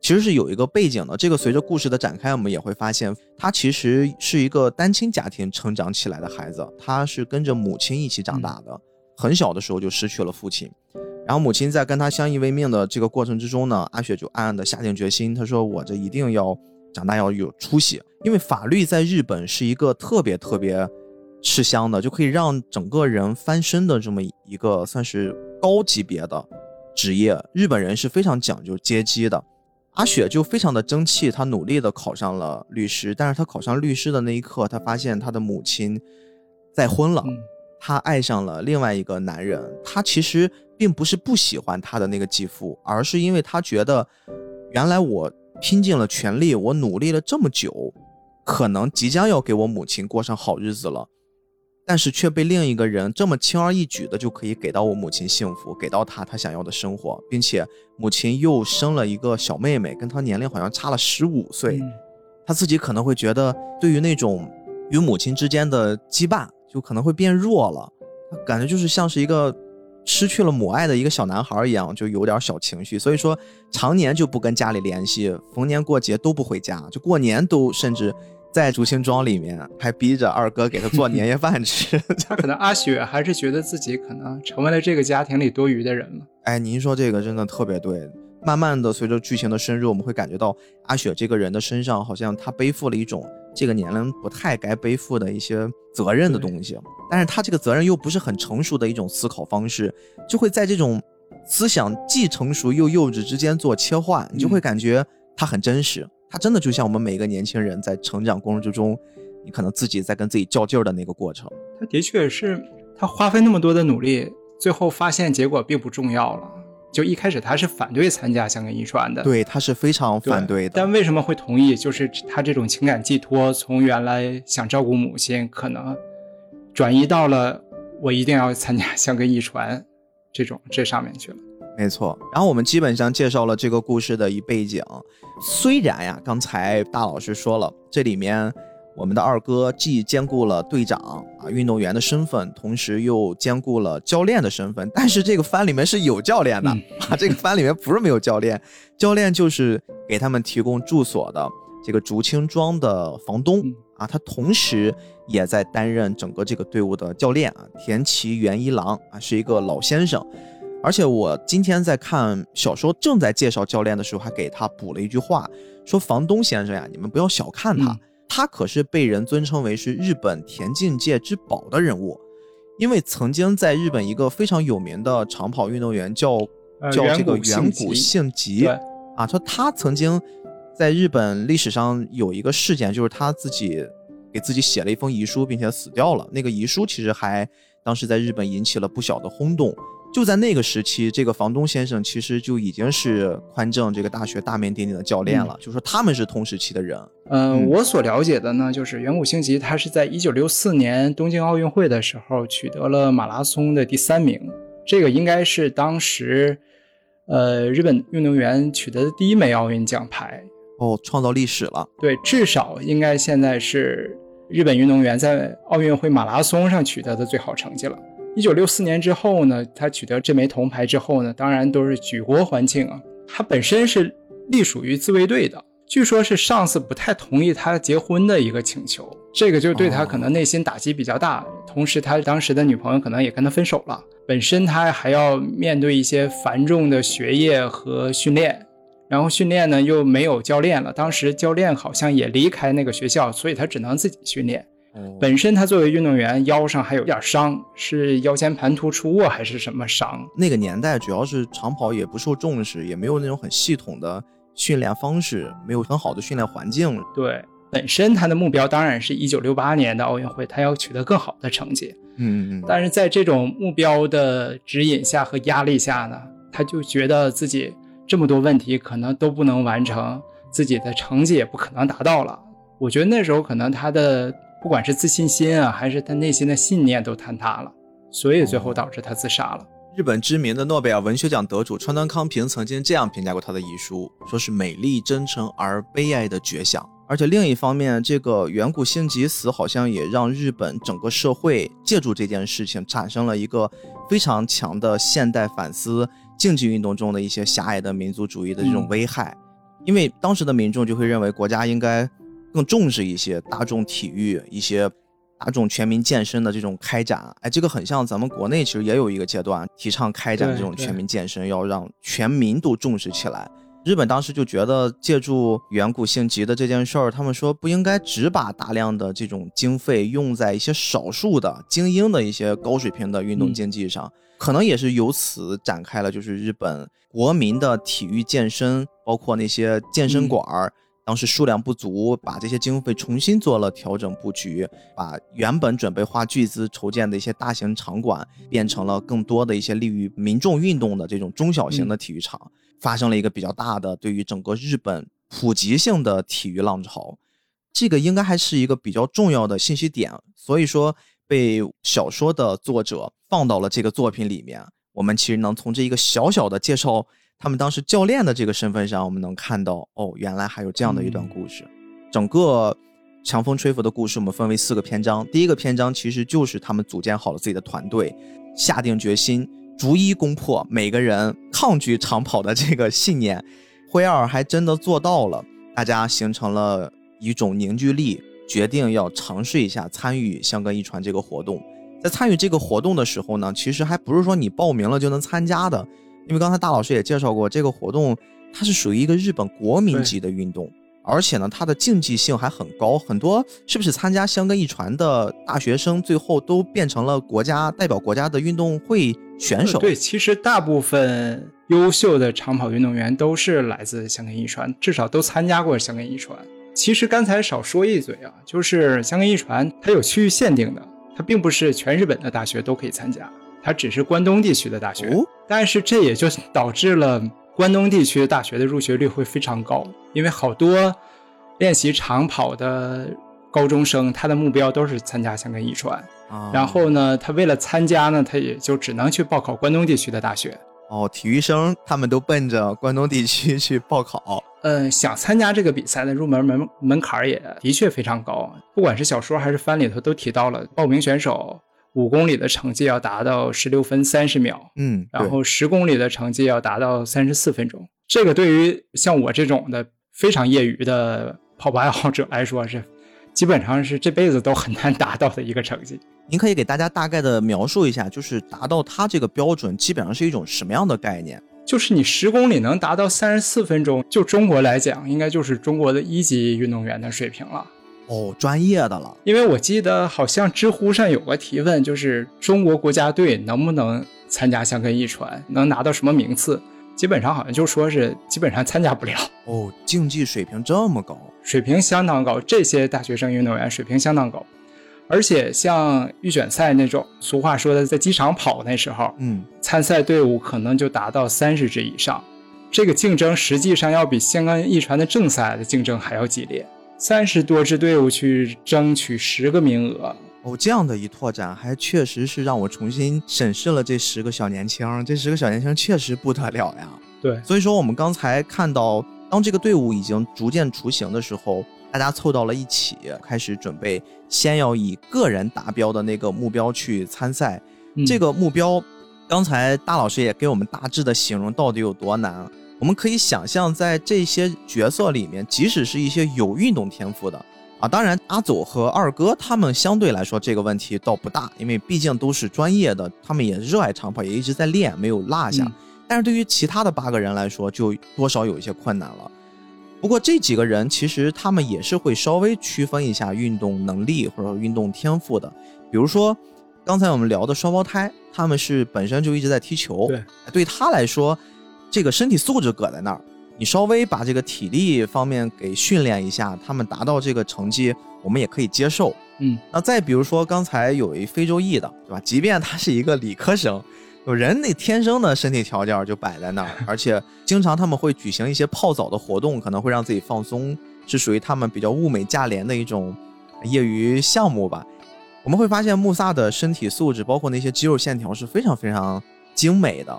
A: 其实是有一个背景的。这个随着故事的展开，我们也会发现，他其实是一个单亲家庭成长起来的孩子，他是跟着母亲一起长大的，很小的时候就失去了父亲。然后母亲在跟他相依为命的这个过程之中呢，阿雪就暗暗的下定决心，她说：“我这一定要长大要有出息，因为法律在日本是一个特别特别吃香的，就可以让整个人翻身的这么一个算是高级别的职业。日本人是非常讲究阶级的。阿雪就非常的争气，她努力的考上了律师，但是她考上律师的那一刻，她发现她的母亲再婚了，她爱上了另外一个男人，她其实。”并不是不喜欢她的那个继父，而是因为她觉得，原来我拼尽了全力，我努力了这么久，可能即将要给我母亲过上好日子了，但是却被另一个人这么轻而易举的就可以给到我母亲幸福，给到她她想要的生活，并且母亲又生了一个小妹妹，跟她年龄好像差了十五岁，她自己可能会觉得，对于那种与母亲之间的羁绊，就可能会变弱了，他感觉就是像是一个。失去了母爱的一个小男孩一样，就有点小情绪，所以说常年就不跟家里联系，逢年过节都不回家，就过年都甚至在竹青庄里面还逼着二哥给他做年夜饭吃。[laughs]
B: 他可能阿雪还是觉得自己可能成为了这个家庭里多余的人了。
A: 哎，您说这个真的特别对。慢慢的随着剧情的深入，我们会感觉到阿雪这个人的身上好像他背负了一种。这个年龄不太该背负的一些责任的东西，但是他这个责任又不是很成熟的一种思考方式，就会在这种思想既成熟又幼稚之间做切换，你就会感觉他很真实，他真的就像我们每个年轻人在成长过程之中，你可能自己在跟自己较劲儿的那个过程。
B: 他的确是，他花费那么多的努力，最后发现结果并不重要了。就一开始他是反对参加香港遗传的，
A: 对，他是非常反对的。
B: 但为什么会同意？就是他这种情感寄托，从原来想照顾母亲，可能转移到了我一定要参加香港遗传这种这上面去了。
A: 没错。然后我们基本上介绍了这个故事的一背景。虽然呀，刚才大老师说了，这里面。我们的二哥既兼顾了队长啊运动员的身份，同时又兼顾了教练的身份。但是这个番里面是有教练的 [laughs] 啊，这个番里面不是没有教练，教练就是给他们提供住所的。这个竹青庄的房东
B: 嗯
A: 啊，他同时也在担任整个这个队伍的教练啊，田崎元一郎啊，是一个老先生。而且我今天在看小说，正在介绍教练的时候，还给他补了一句话，说房东先生呀，你们不要小看他，
B: 嗯
A: 他可是被人尊称为是日本田径界之宝的人物，因为曾经在日本一个非常有名的长跑运动员叫
B: 呃
A: 叫这个
B: 远
A: 古幸吉，啊，说他曾经在日本历史上有一个事件，就是他自己给自己写了一封遗书，并且死掉了。那个遗书其实还当时在日本引起了不小的轰动。就在那个时期，这个房东先生其实就已经是宽政这个大学大名鼎鼎的教练了，就说他们是同时期的人。
B: 嗯、
A: 嗯
B: 我所了解的呢，就是远古星吉他是在一九六四年东京奥运会的时候取得了马拉松的第三名，这个应该是当时呃日本运动员取得的第一枚奥运奖牌。
A: 哦，创造历史了。
B: 对，至少应该现在是日本运动员在奥运会马拉松上取得的最好成绩了。一九六四年之后呢，他取得这枚铜牌之后呢，当然都是举国欢庆啊。他本身是隶属于自卫队的，据说是上司不太同意他结婚的一个请求，这个就对他可能内心打击比较大。同时，他当时的女朋友可能也跟他分手了，本身他还要面对一些繁重的学业和训练。然后训练呢又没有教练了，当时教练好像也离开那个学校，所以他只能自己训练。
A: 哦
B: 本身他作为运动员，腰上还有点伤，是腰间盘突出啊，还是什么伤？
A: 那个年代主要是长跑也不受重视，也没有那种很系统的训练方式，没有很好的训练环境。
B: 对，本身他的目标当然是一九六八年的奥运会，他要取得更好的成绩。
A: 嗯嗯嗯。
B: 但是在这种目标的指引下和压力下呢，他就觉得自己这么多问题可能都不能完成，自己的成绩也不可能达到了。我觉得那时候可能他的不管是自信心啊，还是他内心的信念都坍塌了，所以最后导致他自杀了。
A: 日本知名的诺贝尔文学奖得主川端康平曾经这样评价过他的遗书，说是美丽、真诚而悲哀的绝响。而且另一方面，这个远古幸吉死好像也让日本整个社会借助这件事情产生了一个非常强的现代反思竞技运动中的一些狭隘的民族主义的这种
B: 嗯
A: 危害。因为当时的民众就会认为国家应该更重视一些大众体育、一些大众全民健身的这种开展。哎，这个很像咱们国内其实也有一个阶段提倡开展这种全民健身，要让全民都重视起来。日本当时就觉得借助远古幸吉的这件事儿，他们说不应该只把大量的这种经费用在一些少数的精英的一些高水平的运动
B: 嗯
A: 竞技上，可能也是由此展开了就是日本国民的体育健身，包括那些健身
B: 嗯
A: 馆儿。当时数量不足，把这些经费重新做了调整布局，把原本准备花巨资筹建的一些大型场馆，变成了更多的一些利于民众运动的这种中小型的体育场，发生了一个比较大的对于整个日本普及性的体育浪潮。这个应该还是一个比较重要的信息点，所以说被小说的作者放到了这个作品里面。我们其实能从这一个小小的介绍他们当时教练的这个身份上，我们能看到哦，原来还有这样的一段故事。整个强风吹拂的故事，我们分为四个篇章。第一个篇章其实就是他们组建好了自己的团队，下定决心逐一攻破每个人抗拒长跑的这个信念。辉二还真的做到了，大家形成了一种凝聚力，决定要尝试一下参与香根一传这个活动。在参与这个活动的时候呢，其实还不是说你报名了就能参加的，因为刚才大老师也介绍过，这个活动它是属于一个日本国民级的运动，而且呢，它的竞技性还很高，很多是不是参加香根一传的大学生，最后都变成了国家代表国家的运动会选手。
B: 对，其实大部分优秀的长跑运动员都是来自香根一传，至少都参加过香根一传。其实刚才少说一嘴啊，就是香根一传它有区域限定的，它并不是全日本的大学都可以参加，它只是关东地区的大学。
A: 哦
B: 但是这也就导致了关东地区的大学的入学率会非常高，因为好多练习长跑的高中生，他的目标都是参加香根一传。
A: 啊
B: 然后呢，他为了参加呢，他也就只能去报考关东地区的大学。
A: 哦，体育生他们都奔着关东地区去报考。
B: 嗯，想参加这个比赛的入门门门槛也的确非常高，不管是小说还是番里头都提到了，报名选手五公里的成绩要达到十六分三十秒，
A: 嗯，
B: 然后十公里的成绩要达到三十四分钟。这个对于像我这种的非常业余的跑步爱好者来说是，基本上是这辈子都很难达到的一个成绩。
A: 您可以给大家大概的描述一下，就是达到他这个标准，基本上是一种什么样的概念？
B: 就是你十公里能达到三十四分钟，就中国来讲，应该就是中国的一级运动员的水平了。
A: 哦，专业的了。
B: 因为我记得好像知乎上有个提问，就是中国国家队能不能参加香根一传，能拿到什么名次？基本上好像就说是基本上参加不了。
A: 哦，竞技水平这么高，
B: 水平相当高，这些大学生运动员水平相当高。而且像预选赛那种，俗话说的在机场跑那时候，
A: 嗯，
B: 参赛队伍可能就达到三十支以上。这个竞争实际上要比香港一传的正赛的竞争还要激烈，三十多支队伍去争取十个名额。
A: 哦，这样的一拓展，还确实是让我重新审视了这十个小年轻。这十个小年轻确实不得了呀。
B: 对，
A: 所以说我们刚才看到，当这个队伍已经逐渐雏形的时候。大家凑到了一起，开始准备，先要以个人达标的那个目标去参赛。这个目标，刚才大老师也给我们大致的形容到底有多难。我们可以想象，在这些角色里面，即使是一些有运动天赋的啊，当然阿祖和二哥他们相对来说这个问题倒不大，因为毕竟都是专业的，他们也热爱长跑，也一直在练，没有落下。但是对于其他的八个人来说，就多少有一些困难了。不过这几个人其实他们也是会稍微区分一下运动能力或者运动天赋的，比如说刚才我们聊的双胞胎，他们是本身就一直在踢球，
B: 对，
A: 对他来说，这个身体素质搁在那儿，你稍微把这个体力方面给训练一下，他们达到这个成绩，我们也可以接受。
B: 嗯，
A: 那再比如说刚才有一非洲裔的，对吧？即便他是一个理科生。有人那天生的身体条件就摆在那儿，而且经常他们会举行一些泡澡的活动，可能会让自己放松，是属于他们比较物美价廉的一种业余项目吧。我们会发现穆萨的身体素质，包括那些肌肉线条是非常非常精美的。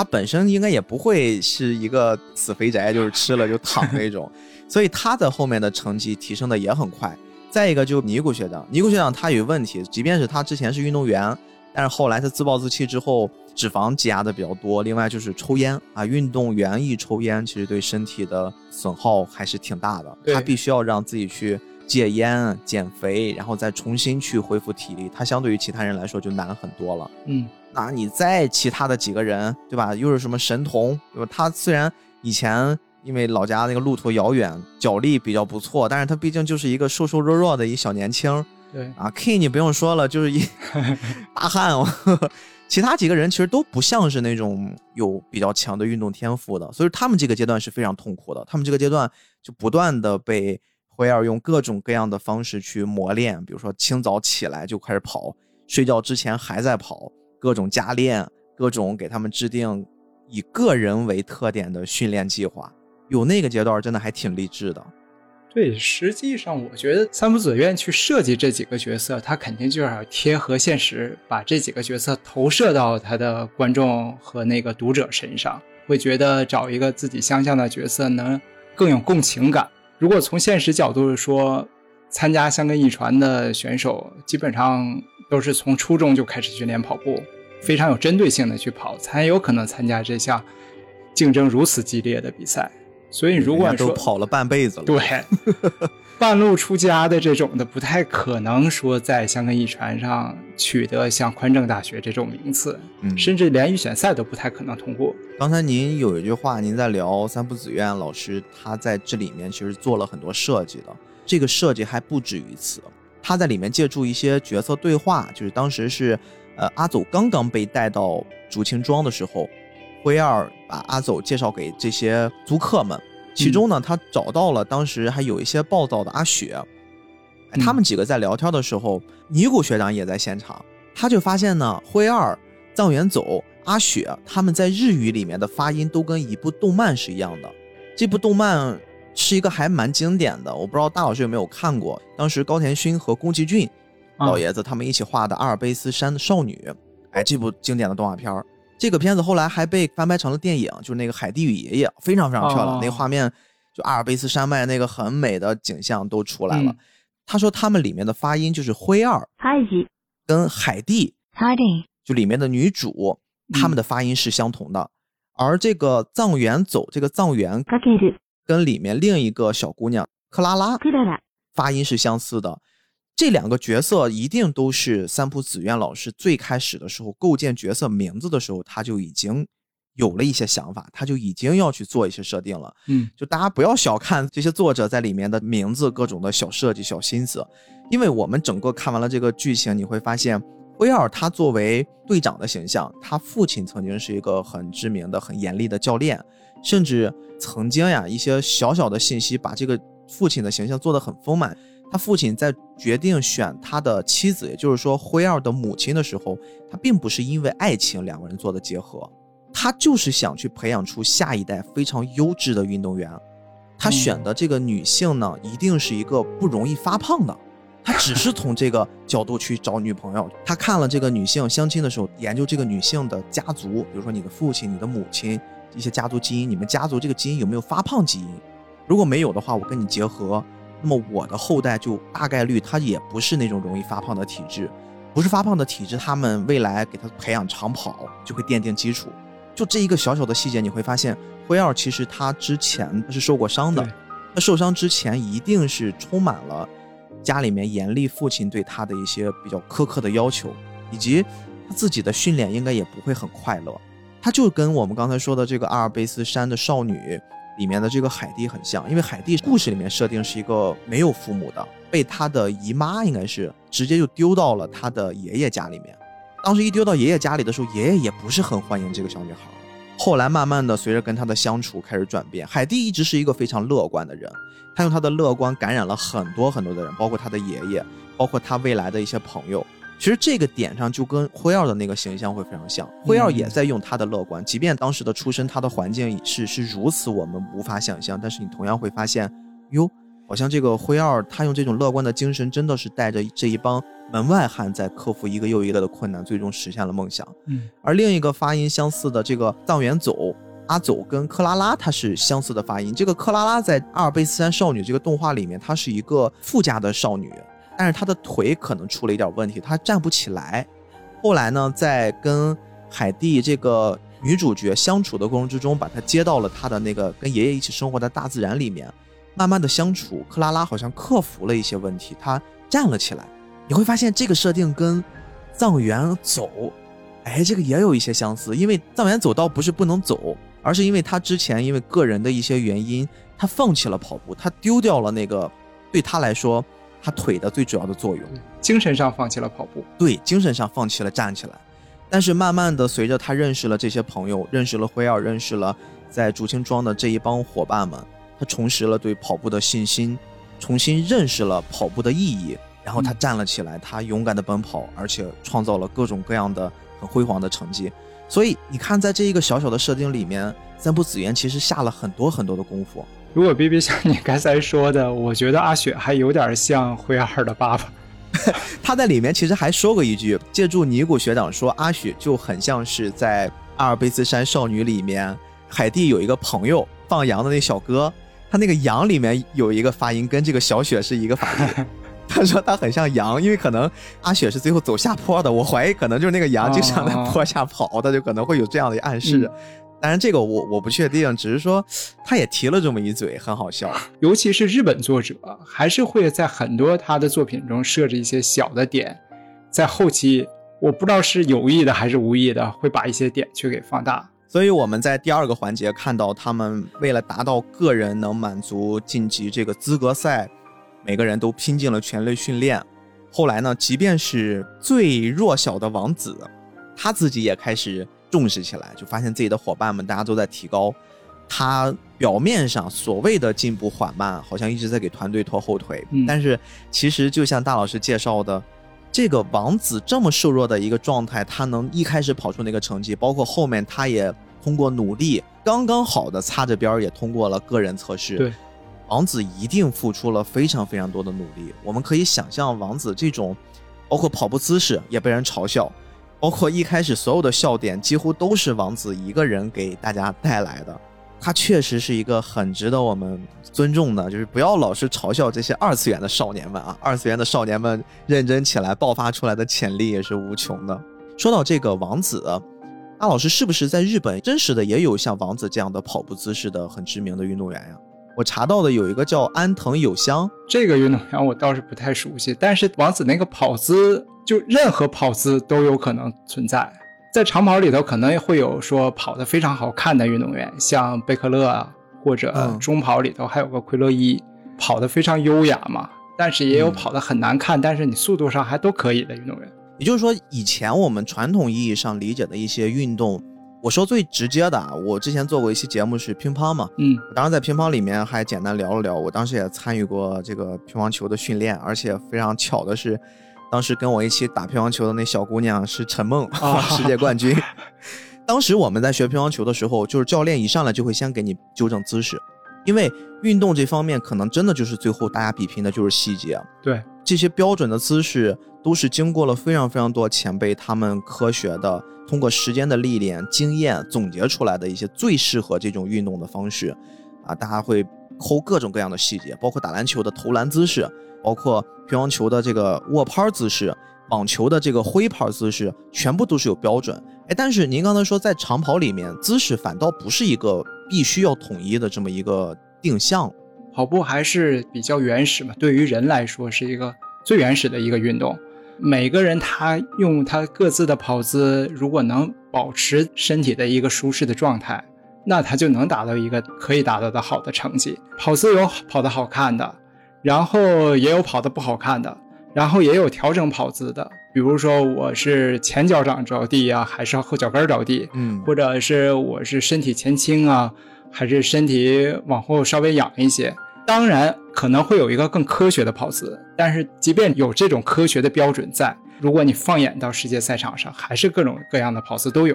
A: 他本身应该也不会是一个死肥宅，就是吃了就躺那种，[laughs] 所以他的后面的成绩提升的也很快。再一个就是尼古学长，尼古学长他有问题，即便是他之前是运动员。但是后来他自暴自弃之后，脂肪积压的比较多。另外就是抽烟啊，运动员一抽烟，其实对身体的损耗还是挺大的。他必须要让自己去戒烟、减肥，然后再重新去恢复体力。他相对于其他人来说就难很多了。
B: 嗯，
A: 那你再其他的几个人，对吧？又是什么神童，对吧？他虽然以前因为老家那个路途遥远，脚力比较不错，但是他毕竟就是一个瘦瘦弱弱的一小年轻。
B: 对
A: 啊，K 你不用说了，就是一 [laughs] 大汉。[laughs] 其他几个人其实都不像是那种有比较强的运动天赋的，所以他们这个阶段是非常痛苦的。他们这个阶段就不断的被辉尔用各种各样的方式去磨练，比如说清早起来就开始跑，睡觉之前还在跑，各种加练，各种给他们制定以个人为特点的训练计划。有那个阶段真的还挺励志的。
B: 对，实际上我觉得三浦子苑去设计这几个角色，他肯定就是要贴合现实，把这几个角色投射到他的观众和那个读者身上，会觉得找一个自己相像的角色能更有共情感。如果从现实角度说，参加香根一传的选手基本上都是从初中就开始训练跑步，非常有针对性的去跑，才有可能参加这项竞争如此激烈的比赛。所以，如果
A: 都跑了半辈子了，
B: 对，[laughs] 半路出家的这种的，不太可能说在香港一传上取得像宽政大学这种名次，
A: 嗯，
B: 甚至连预选赛都不太可能通过。
A: 刚才您有一句话，您在聊三浦子苑老师，他在这里面其实做了很多设计的。这个设计还不止于此，他在里面借助一些角色对话，就是当时是，呃，阿走刚刚被带到竹青庄的时候。灰二把阿走介绍给这些租客们，其中呢，他找到了当时还有一些暴躁的阿雪，他们几个在聊天的时候，尼古学长也在现场，他就发现呢，灰二、藏原走、阿雪他们在日语里面的发音都跟一部动漫是一样的。这部动漫是一个还蛮经典的，我不知道大老师有没有看过，当时高田勋和宫崎骏老爷子他们一起画的《阿尔卑斯山的少女》，哎，这部经典的动画片儿。这个片子后来还被翻拍成了电影，就是那个《海蒂与爷爷》，非常非常漂亮，那画面就阿尔卑斯山脉那个很美的景象都出来了。他说他们里面的发音就是灰二，跟海蒂，就里面的女主，他们的发音是相同的。而这个藏原走，这个藏原跟里面另一个小姑娘克拉拉，发音是相似的。这两个角色一定都是三浦紫苑老师最开始的时候构建角色名字的时候，他就已经有了一些想法，他就已经要去做一些设定了。
B: 嗯，
A: 就大家不要小看这些作者在里面的名字各种的小设计、小心思，因为我们整个看完了这个剧情，你会发现。威尔他作为队长的形象，他父亲曾经是一个很知名的、很严厉的教练，甚至曾经呀一些小小的信息把这个父亲的形象做得很丰满。他父亲在决定选他的妻子，也就是说辉尔的母亲的时候，他并不是因为爱情两个人做的结合，他就是想去培养出下一代非常优质的运动员。他选的这个女性呢，一定是一个不容易发胖的。他只是 [laughs] 从这个角度去找女朋友。他看了这个女性相亲的时候，研究这个女性的家族，比如说你的父亲、你的母亲一些家族基因，你们家族这个基因有没有发胖基因？如果没有的话，我跟你结合，那么我的后代就大概率他也不是那种容易发胖的体质，不是发胖的体质，他们未来给他培养长跑就会奠定基础。就这一个小小的细节，你会发现辉耀其实他之前是受过伤的，他受伤之前一定是充满了。家里面严厉父亲对他的一些比较苛刻的要求，以及他自己的训练应该也不会很快乐。他就跟我们刚才说的这个阿尔卑斯山的少女里面的这个海蒂很像，因为海蒂故事里面设定是一个没有父母的，被她的姨妈应该是直接就丢到了她的爷爷家里面。当时一丢到爷爷家里的时候，爷爷也不是很欢迎这个小女孩。后来慢慢的随着跟她的相处开始转变，海蒂一直是一个非常乐观的人。她用她的乐观感染了很多很多的人，包括她的爷爷，包括她未来的一些朋友。其实这个点上就跟辉耀的那个形象会非常像。辉耀也在用他的乐观，即便当时的出身，他的环境是是如此，我们无法想象。但是你同样会发现，哟，好像这个辉耀他用这种乐观的精神，真的是带着这一帮门外汉在克服一个又一个的困难，最终实现了梦想。
B: 嗯，
A: 而另一个发音相似的这个藏元走。阿走跟克拉拉，它是相似的发音。这个克拉拉在《阿尔卑斯山少女》这个动画里面，她是一个富家的少女，但是他的腿可能出了一点问题，他站不起来。后来呢，在跟海蒂这个女主角相处的过程之中，把他接到了他的那个跟爷爷一起生活在大自然里面，慢慢的相处，克拉拉好像克服了一些问题，她站了起来。你会发现这个设定跟藏原走，哎，这个也有一些相似，因为藏原走倒不是不能走。而是因为他之前因为个人的一些原因，他放弃了跑步，他丢掉了那个对他来说他腿的最主要的作用，
B: 精神上放弃了跑步，
A: 对，精神上放弃了站起来。但是慢慢的，随着他认识了这些朋友，认识了辉耀，认识了在竹青庄的这一帮伙伴们，他重拾了对跑步的信心，重新认识了跑步的意义，然后他站了起来，他勇敢的奔跑，而且创造了各种各样的很辉煌的成绩。所以你看，在这一个小小的设定里面，三浦紫苑其实下了很多很多的功夫。
B: 如果 B B 像你刚才说的，我觉得阿雪还有点像灰二的爸爸。[laughs]
A: 他在里面其实还说过一句，借助尼古学长说，阿雪就很像是在《阿尔卑斯山少女》里面，海蒂有一个朋友放羊的那小哥，他那个羊里面有一个发音跟这个小雪是一个发音。[laughs] 他说他很像羊，因为可能阿雪是最后走下坡的，我怀疑可能就是那个羊经常在坡下跑，他就可能会有这样的暗示。当然这个我我不确定，只是说他也提了这么一嘴，很好笑。
B: 尤其是日本作者，还是会在很多他的作品中设置一些小的点，在后期我不知道是有意的还是无意的，会把一些点去给放大。
A: 所以我们在第二个环节看到他们为了达到个人能满足晋级这个资格赛。每个人都拼尽了全力训练，后来呢，即便是最弱小的王子，他自己也开始重视起来，就发现自己的伙伴们大家都在提高，他表面上所谓的进步缓慢，好像一直在给团队拖后腿，但是其实就像大老师介绍的，这个王子这么瘦弱的一个状态，他能一开始跑出那个成绩，包括后面他也通过努力，刚刚好的擦着边儿也通过了个人测试。
B: 对。
A: 王子一定付出了非常非常多的努力。我们可以想象，王子这种，包括跑步姿势也被人嘲笑，包括一开始所有的笑点几乎都是王子一个人给大家带来的。他确实是一个很值得我们尊重的，就是不要老是嘲笑这些二次元的少年们啊！二次元的少年们认真起来，爆发出来的潜力也是无穷的。说到这个王子，大老师是不是在日本真实的也有像王子这样的跑步姿势的很知名的运动员呀？我查到的有一个叫安藤友香，
B: 这个运动员我倒是不太熟悉，但是王子那个跑姿，就任何跑姿都有可能存在。在长跑里头，可能会有说跑得非常好看的运动员，像贝克勒啊，或者
A: 嗯
B: 中跑里头还有个奎勒伊，跑得非常优雅嘛。但是也有
A: 嗯
B: 跑得很难看，但是你速度上还都可以的运动员。
A: 也就是说，以前我们传统意义上理解的一些运动，我说最直接的啊，我之前做过一期节目是乒乓嘛，
B: 嗯
A: 当时在乒乓里面还简单聊了聊，我当时也参与过这个乒乓球的训练，而且非常巧的是，当时跟我一起打乒乓球的那小姑娘是陈梦，[laughs]
B: 啊
A: 世界冠军。[laughs] 当时我们在学乒乓球的时候，就是教练一上来就会先给你纠正姿势，因为运动这方面可能真的就是最后大家比拼的就是细节。
B: 对，
A: 这些标准的姿势都是经过了非常非常多前辈他们科学的通过时间的历练、经验总结出来的一些最适合这种运动的方式啊，大家会抠各种各样的细节，包括打篮球的投篮姿势，包括乒乓球的这个握拍姿势。网球的这个挥拍姿势全部都是有标准，哎，但是您刚才说在长跑里面姿势反倒不是一个必须要统一的这么一个定向，
B: 跑步还是比较原始嘛，对于人来说是一个最原始的一个运动。每个人他用他各自的跑姿，如果能保持身体的一个舒适的状态，那他就能达到一个可以达到的好的成绩。跑姿有跑得好看的，然后也有跑得不好看的，然后也有调整跑姿的，比如说我是前脚掌着地啊，还是后脚跟着地，
A: 嗯。
B: 或者是我是身体前倾啊，还是身体往后稍微仰一些。当然可能会有一个更科学的跑姿，但是即便有这种科学的标准在，如果你放眼到世界赛场上，还是各种各样的跑姿都有，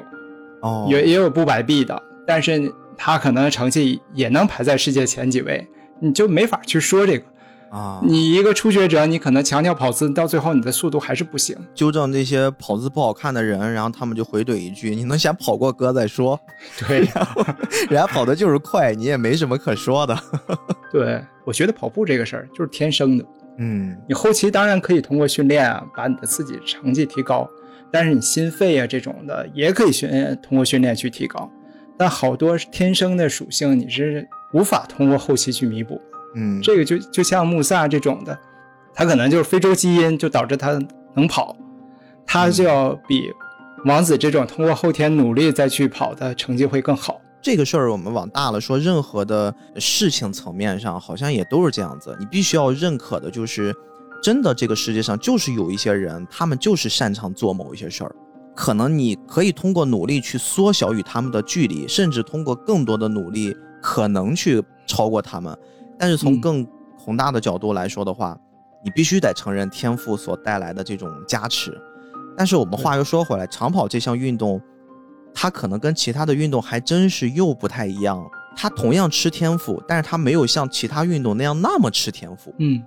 A: 哦，
B: 也也有不摆臂的，但是他可能成绩也能排在世界前几位，你就没法去说这个。
A: 啊，
B: 你一个初学者，你可能强调跑姿，到最后你的速度还是不行。
A: 纠正这些跑姿不好看的人，然后他们就回怼一句：“你能先跑过哥再说。
B: 对，” [laughs]
A: 人家跑的就是快，你也没什么可说的。
B: 对，我觉得跑步这个事儿就是天生的。
A: 嗯
B: 你后期当然可以通过训练啊，把你的自己成绩提高，但是你心肺啊这种的也可以训通过训练去提高，但好多天生的属性你是无法通过后期去弥补。
A: 嗯，
B: 这个就就像穆萨这种的，他可能就是非洲基因就导致他能跑，他就要比王子这种通过后天努力再去跑的成绩会更好。
A: 这个事儿我们往大了说，任何的事情层面上好像也都是这样子。你必须要认可的就是，真的这个世界上就是有一些人，他们就是擅长做某一些事儿。可能你可以通过努力去缩小与他们的距离，甚至通过更多的努力，可能去超过他们。但是从
B: 嗯
A: 更宏大的角度来说的话，你必须得承认天赋所带来的这种加持。但是我们话又说回来，长跑这项运动，它可能跟其他的运动还真是又不太一样。它同样吃天赋，但是它没有像其他运动那样那么吃天赋。
B: 嗯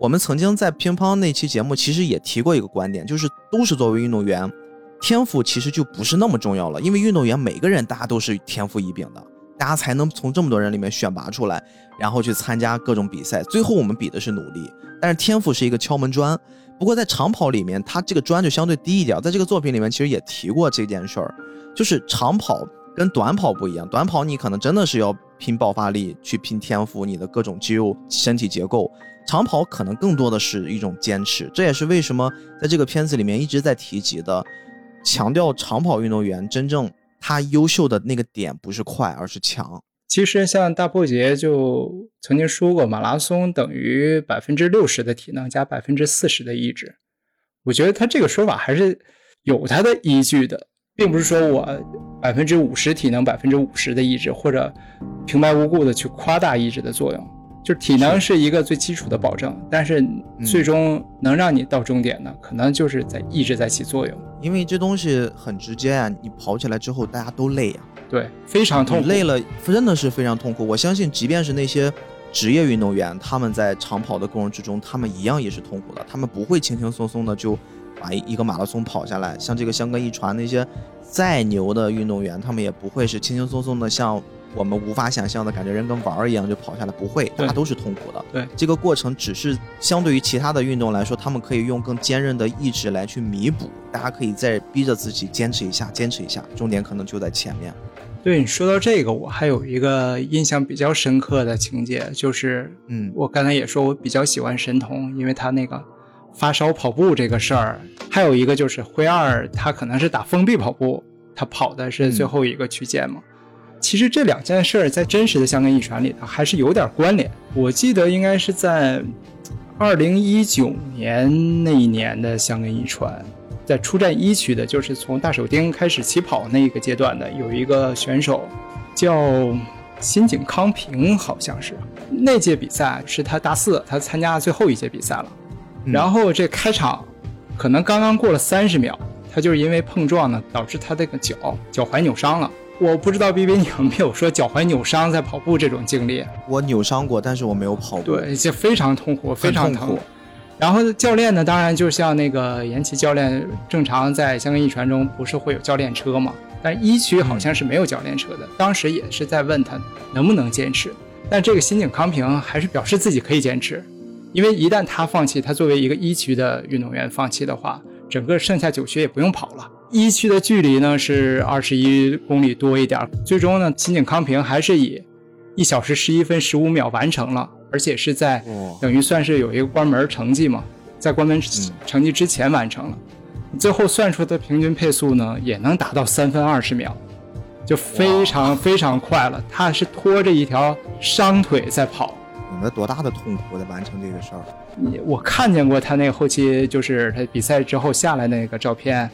A: 我们曾经在乒乓那期节目其实也提过一个观点，就是都是作为运动员，天赋其实就不是那么重要了，因为运动员每个人大家都是天赋异禀的，大家才能从这么多人里面选拔出来，然后去参加各种比赛。最后我们比的是努力，但是天赋是一个敲门砖。不过在长跑里面，它这个砖就相对低一点。在这个作品里面，其实也提过这件事儿，就是长跑跟短跑不一样，短跑你可能真的是要拼爆发力，去拼天赋，你的各种肌肉、身体结构。长跑可能更多的是一种坚持，这也是为什么在这个片子里面一直在提及的，强调长跑运动员真正他优秀的那个点不是快，而是强。
B: 其实像大破节就曾经说过，马拉松等于百分之六十的体能加百分之四十的意志。我觉得他这个说法还是有他的依据的，并不是说我百分之五十体能，百分之五十的意志，或者平白无故的去夸大意志的作用。就是体能是一个最基础的保证，但是最终能让你到终点的，可能就是在一直在起作用。
A: 因为这东西很直接啊，你跑起来之后大家都累啊，
B: 对，非常痛苦。
A: 累了真的是非常痛苦。我相信，即便是那些职业运动员，他们在长跑的过程之中，他们一样也是痛苦的。他们不会轻轻松松的就把一个马拉松跑下来。像这个香格一传那些再牛的运动员，他们也不会是轻轻松松的像我们无法想象的感觉，人跟玩儿一样就跑下来，不会，大家都是痛苦的。
B: 对，
A: 这个过程只是相对于其他的运动来说，他们可以用更坚韧的意志来去弥补。大家可以再逼着自己坚持一下，坚持一下，重点可能就在前面。
B: 对你说到这个，我还有一个印象比较深刻的情节，就是，
A: 嗯
B: 我刚才也说我比较喜欢神童，因为他那个发烧跑步这个事儿，还有一个就是灰二，他可能是打封闭跑步，他跑的是最后一个区间嘛。其实这两件事儿在真实的香港一传里头还是有点关联。我记得应该是在二零一九年那一年的香港一传，在出战一区的，就是从大手町开始起跑那个阶段的，有一个选手叫新井康平，好像是那届比赛是他大四，他参加最后一届比赛了。
A: 嗯
B: 然后这开场可能刚刚过了三十秒，他就是因为碰撞呢，导致他这个脚脚踝扭伤了。我不知道 B B 你有没有说脚踝扭伤在跑步这种经历？
A: 我扭伤过，但是我没有跑过。
B: 对，就非常痛苦，非常疼
A: 痛苦。
B: 然后教练呢，当然就像那个延琦教练，正常在香港一传中不是会有教练车嘛？但一区好像是没有教练车的。当时也是在问他能不能坚持，但这个新井康平还是表示自己可以坚持，因为一旦他放弃，他作为一个一区的运动员放弃的话，整个剩下九区也不用跑了。一区的距离呢是二十一公里多一点，最终呢，新井康平还是以一小时十一分十五秒完成了，而且是在等于算是有一个关门成绩嘛，在关门成绩之前完成了。最后算出的平均配速呢，也能达到三分二十秒，就非常非常快了。他是拖着一条伤腿在跑。
A: 有了多大的痛苦在完成这个事儿？
B: 你我看见过他那个后期，就是他比赛之后下来那个照片，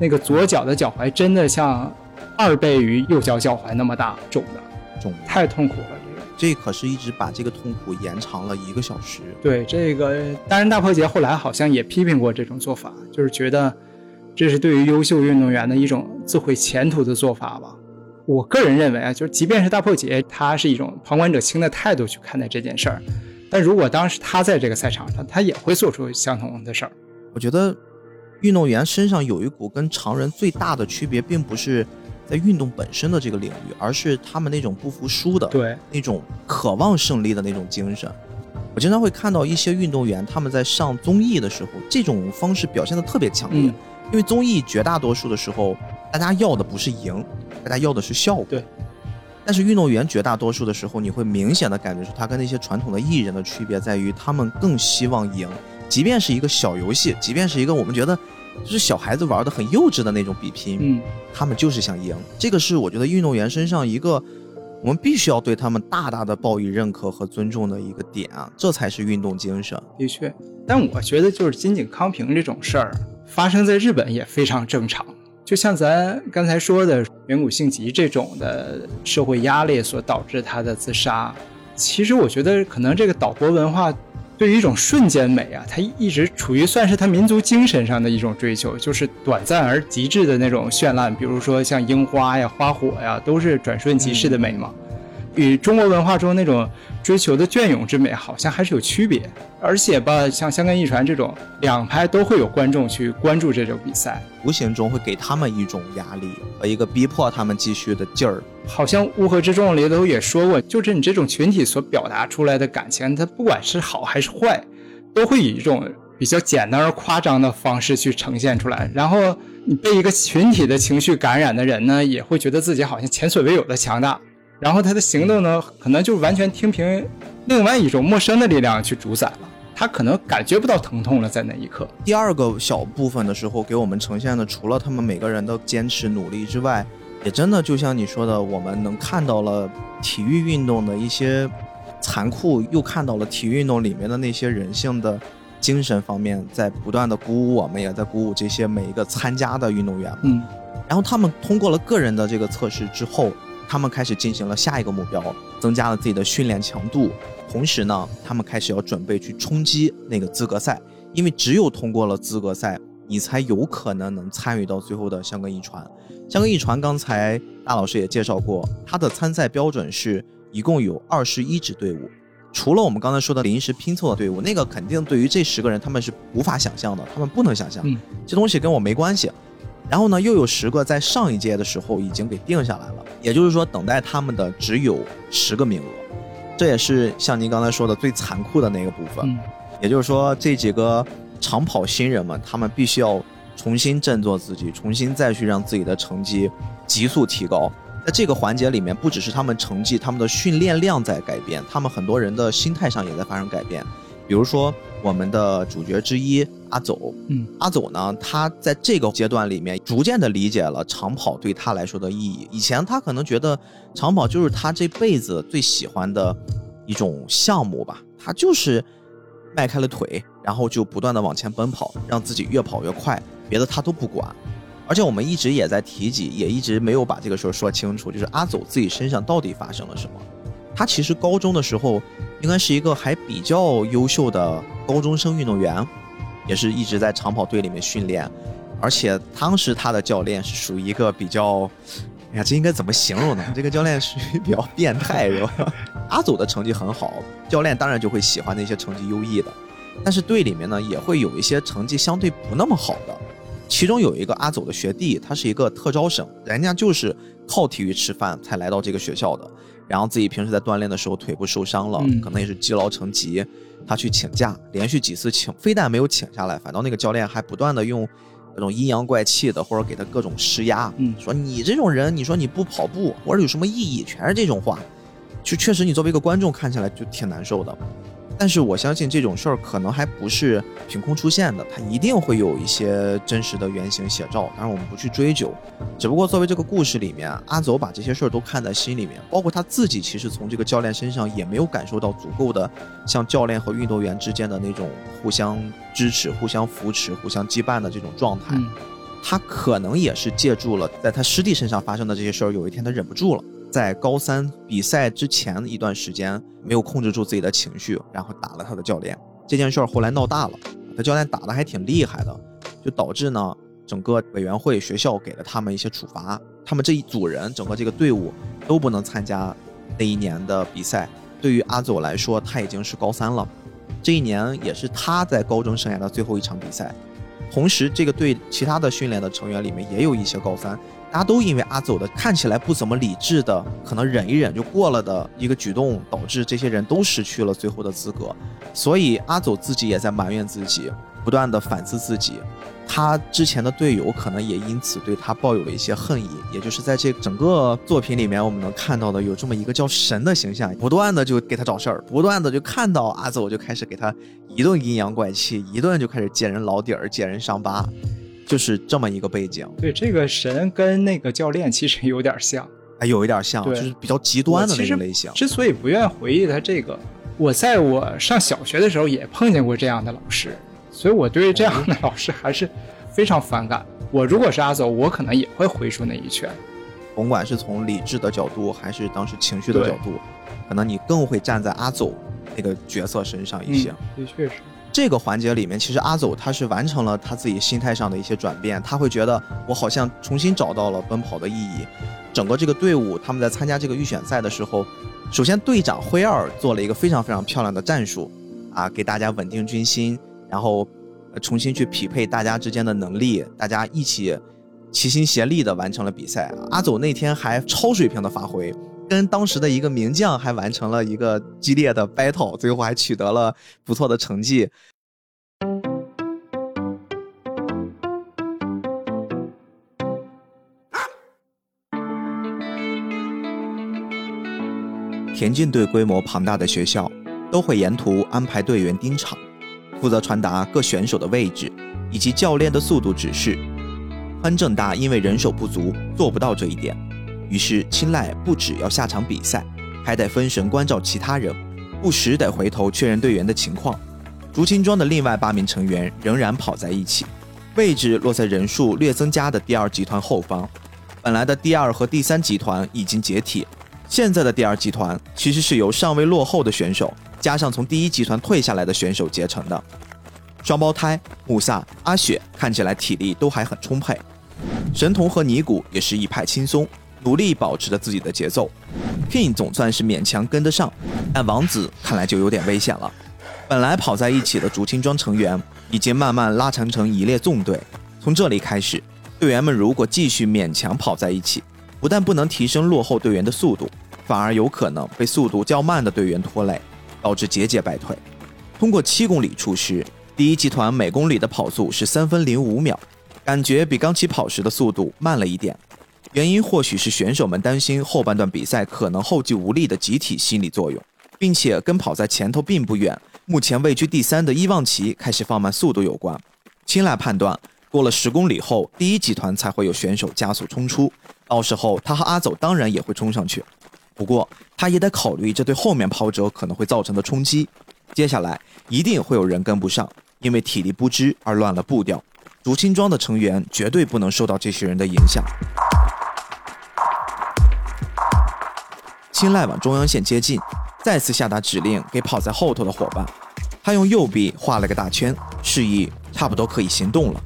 B: 那个左脚的脚踝真的像二倍于右脚脚踝那么大，肿的，
A: 肿，
B: 太痛苦了。这个
A: 这可是一直把这个痛苦延长了一个小时。
B: 对这个，当然大破节后来好像也批评过这种做法，就是觉得这是对于优秀运动员的一种自毁前途的做法吧。我个人认为啊，就是即便是大破节，他是一种旁观者清的态度去看待这件事儿，但如果当时他在这个赛场上，他也会做出相同的事儿。
A: 我觉得运动员身上有一股跟常人最大的区别，并不是在运动本身的这个领域，而是他们那种不服输的、
B: 对，
A: 那种渴望胜利的那种精神。我经常会看到一些运动员他们在上综艺的时候，这种方式表现的特别强烈。
B: 嗯
A: 因为综艺绝大多数的时候，大家要的不是赢，大家要的是效果。
B: 对。
A: 但是运动员绝大多数的时候，你会明显的感觉出他跟那些传统的艺人的区别在于，他们更希望赢，即便是一个小游戏，即便是一个我们觉得就是小孩子玩的很幼稚的那种比拼，
B: 嗯，
A: 他们就是想赢。这个是我觉得运动员身上一个我们必须要对他们大大的报以认可和尊重的一个点啊，这才是运动精神。
B: 的确。但我觉得就是金井康平这种事儿发生在日本也非常正常。就像咱刚才说的远古性疾这种的社会压力所导致他的自杀，其实我觉得可能这个岛国文化对于一种瞬间美啊，它一直处于算是他民族精神上的一种追求，就是短暂而极致的那种绚烂，比如说像樱花呀、花火呀，都是转瞬即逝的美嘛。与中国文化中那种追求的隽永之美好像还是有区别，而且吧，像香港艺传这种两拍都会有观众去关注这种比赛，
A: 无形中会给他们一种压力和一个逼迫他们继续的劲儿。
B: 好像《乌合之众》里头也说过，就是你这种群体所表达出来的感情，它不管是好还是坏，都会以一种比较简单而夸张的方式去呈现出来。然后你被一个群体的情绪感染的人呢，也会觉得自己好像前所未有的强大。然后他的行动呢，可能就完全听凭另外一种陌生的力量去主宰了。他可能感觉不到疼痛了，在那一刻。
A: 第二个小部分的时候，给我们呈现的除了他们每个人的坚持努力之外，也真的就像你说的，我们能看到了体育运动的一些残酷，又看到了体育运动里面的那些人性的精神方面，在不断的鼓舞我们，也在鼓舞这些每一个参加的运动员们。
B: 嗯，
A: 然后他们通过了个人的这个测试之后，他们开始进行了下一个目标，增加了自己的训练强度。同时呢，他们开始要准备去冲击那个资格赛，因为只有通过了资格赛，你才有可能能参与到最后的香港一传。香港一传刚才大老师也介绍过，它的参赛标准是一共有二十一支队伍，除了我们刚才说的临时拼凑的队伍，那个肯定对于这十个人他们是无法想象的，他们不能想象，
B: 嗯
A: 这东西跟我没关系。然后呢，又有十个在上一届的时候已经给定下来了，也就是说，等待他们的只有十个名额。这也是像您刚才说的最残酷的那个部分。
B: 嗯
A: 也就是说，这几个长跑新人们，他们必须要重新振作自己，重新再去让自己的成绩急速提高。在这个环节里面，不只是他们成绩，他们的训练量在改变，他们很多人的心态上也在发生改变。比如说我们的主角之一阿走，
B: 嗯，
A: 阿走呢，他在这个阶段里面逐渐的理解了长跑对他来说的意义。以前他可能觉得长跑就是他这辈子最喜欢的一种项目吧，他就是迈开了腿，然后就不断的往前奔跑，让自己越跑越快，别的他都不管。而且我们一直也在提及，也一直没有把这个事儿说清楚，就是阿走自己身上到底发生了什么。他其实高中的时候应该是一个还比较优秀的高中生运动员，也是一直在长跑队里面训练，而且当时他的教练是属于一个比较，哎呀，这应该怎么形容呢？这个教练属于比较变态，是吧？[laughs] 阿走的成绩很好，教练当然就会喜欢那些成绩优异的，但是队里面呢也会有一些成绩相对不那么好的，其中有一个阿走的学弟，他是一个特招生，人家就是靠体育吃饭才来到这个学校的。然后自己平时在锻炼的时候腿部受伤了，
B: 嗯
A: 可能也是积劳成疾，他去请假，连续几次请，非但没有请下来，反倒那个教练还不断的用那种阴阳怪气的，或者给他各种施压，
B: 嗯
A: 说你这种人，你说你不跑步或者有什么意义，全是这种话，就确实你作为一个观众看起来就挺难受的。但是我相信这种事儿可能还不是凭空出现的，它一定会有一些真实的原型写照。当然我们不去追究，只不过作为这个故事里面，阿走把这些事儿都看在心里面，包括他自己其实从这个教练身上也没有感受到足够的像教练和运动员之间的那种互相支持、互相扶持、互相羁绊的这种状态。
B: 嗯
A: 他可能也是借助了在他师弟身上发生的这些事儿，有一天他忍不住了，在高三比赛之前一段时间没有控制住自己的情绪，然后打了他的教练。这件事儿后来闹大了，他教练打的还挺厉害的，就导致呢整个委员会学校给了他们一些处罚，他们这一组人整个这个队伍都不能参加那一年的比赛。对于阿走来说，他已经是高三了，这一年也是他在高中生涯的最后一场比赛。同时，这个队其他的训练的成员里面也有一些高三，大家都因为阿走的看起来不怎么理智的，可能忍一忍就过了的一个举动，导致这些人都失去了最后的资格。所以阿走自己也在埋怨自己，不断的反思自己。他之前的队友可能也因此对他抱有了一些恨意，也就是在这整个作品里面，我们能看到的有这么一个叫神的形象，不断的就给他找事儿，不断的就看到阿走就开始给他一顿阴阳怪气，一顿就开始揭人老底儿、揭人伤疤，就是这么一个背景，
B: 对，这个神跟那个教练其实有点像。
A: 还有一点像，就是比较极端的那种类型。
B: 之所以不愿回忆他这个，我在我上小学的时候也碰见过这样的老师，所以我对这样的老师还是非常反感。我如果是阿走，我可能也会回出那一拳。
A: 甭管是从理智的角度，还是当时情绪的角度，可能你更会站在阿走那个角色身上一些。
B: 嗯，的确是。
A: 这个环节里面，其实阿走他是完成了他自己心态上的一些转变，他会觉得我好像重新找到了奔跑的意义。整个这个队伍他们在参加这个预选赛的时候，首先队长辉二做了一个非常非常漂亮的战术，啊，给大家稳定军心，然后重新去匹配大家之间的能力，大家一起齐心协力的完成了比赛。阿走那天还超水平的发挥，跟当时的一个名将还完成了一个激烈的 battle，最后还取得了不错的成绩。田径队规模庞大的学校，都会沿途安排队员盯场，负责传达各选手的位置以及教练的速度指示。潘正大因为人手不足，做不到这一点，于是青睐不只要下场比赛，还得分神关照其他人，不时得回头确认队员的情况。竹青庄的另外八名成员仍然跑在一起，位置落在人数略增加的第二集团后方。本来的第二和第三集团已经解体，现在的第二集团其实是由尚未落后的选手加上从第一集团退下来的选手结成的。双胞胎穆萨、阿雪看起来体力都还很充沛，神童和尼古也是一派轻松，努力保持着自己的节奏。King 总算是勉强跟得上，但王子看来就有点危险了。本来跑在一起的竹青庄成员已经慢慢拉长成一列纵队，从这里开始，队员们如果继续勉强跑在一起，不但不能提升落后队员的速度，反而有可能被速度较慢的队员拖累，导致节节败退。通过七公里处时，第一集团每公里的跑速是三分零五秒，感觉比刚起跑时的速度慢了一点。原因或许是选手们担心后半段比赛可能后继无力的集体心理作用，并且跟跑在前头并不远，目前位居第三的伊旺奇开始放慢速度有关。青睐判断，过了十公里后，第一集团才会有选手加速冲出，到时候他和阿走当然也会冲上去。不过他也得考虑这对后面跑者可能会造成的冲击。接下来一定会有人跟不上，因为体力不支而乱了步调。竹青庄的成员绝对不能受到这些人的影响。青睐往中央线接近，再次下达指令给跑在后头的伙伴。他用右臂画了个大圈，示意差不多可以行动了。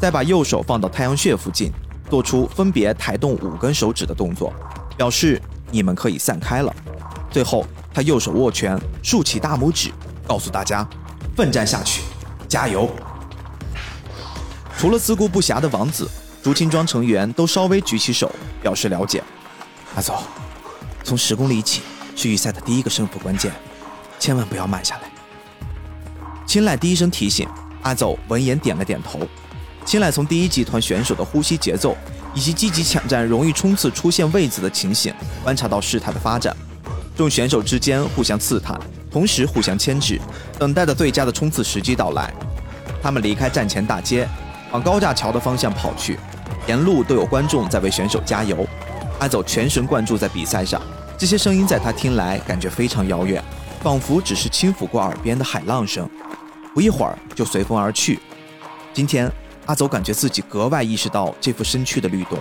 A: 再把右手放到太阳穴附近，做出分别抬动五根手指的动作，表示你们可以散开了。最后，他右手握拳，竖起大拇指，告诉大家：奋战下去，加油！除了自顾不暇的王子，竹青庄成员都稍微举起手表示了解。阿走，从十公里起是预赛的第一个胜负关键，千万不要慢下来。青睐第一声提醒，阿走闻言点了点头。青睐从第一集团选手的呼吸节奏以及积极抢占容易冲刺出现位子的情形，观察到事态的发展。众选手之间互相刺探，同时互相牵制，等待着最佳的冲刺时机到来。他们离开站前大街。往高架桥的方向跑去，沿路都有观众在为选手加油。阿走全神贯注在比赛上，这些声音在他听来感觉非常遥远，仿佛只是轻抚过耳边的海浪声，不一会儿就随风而去。今天，阿走感觉自己格外意识到这副身躯的律动。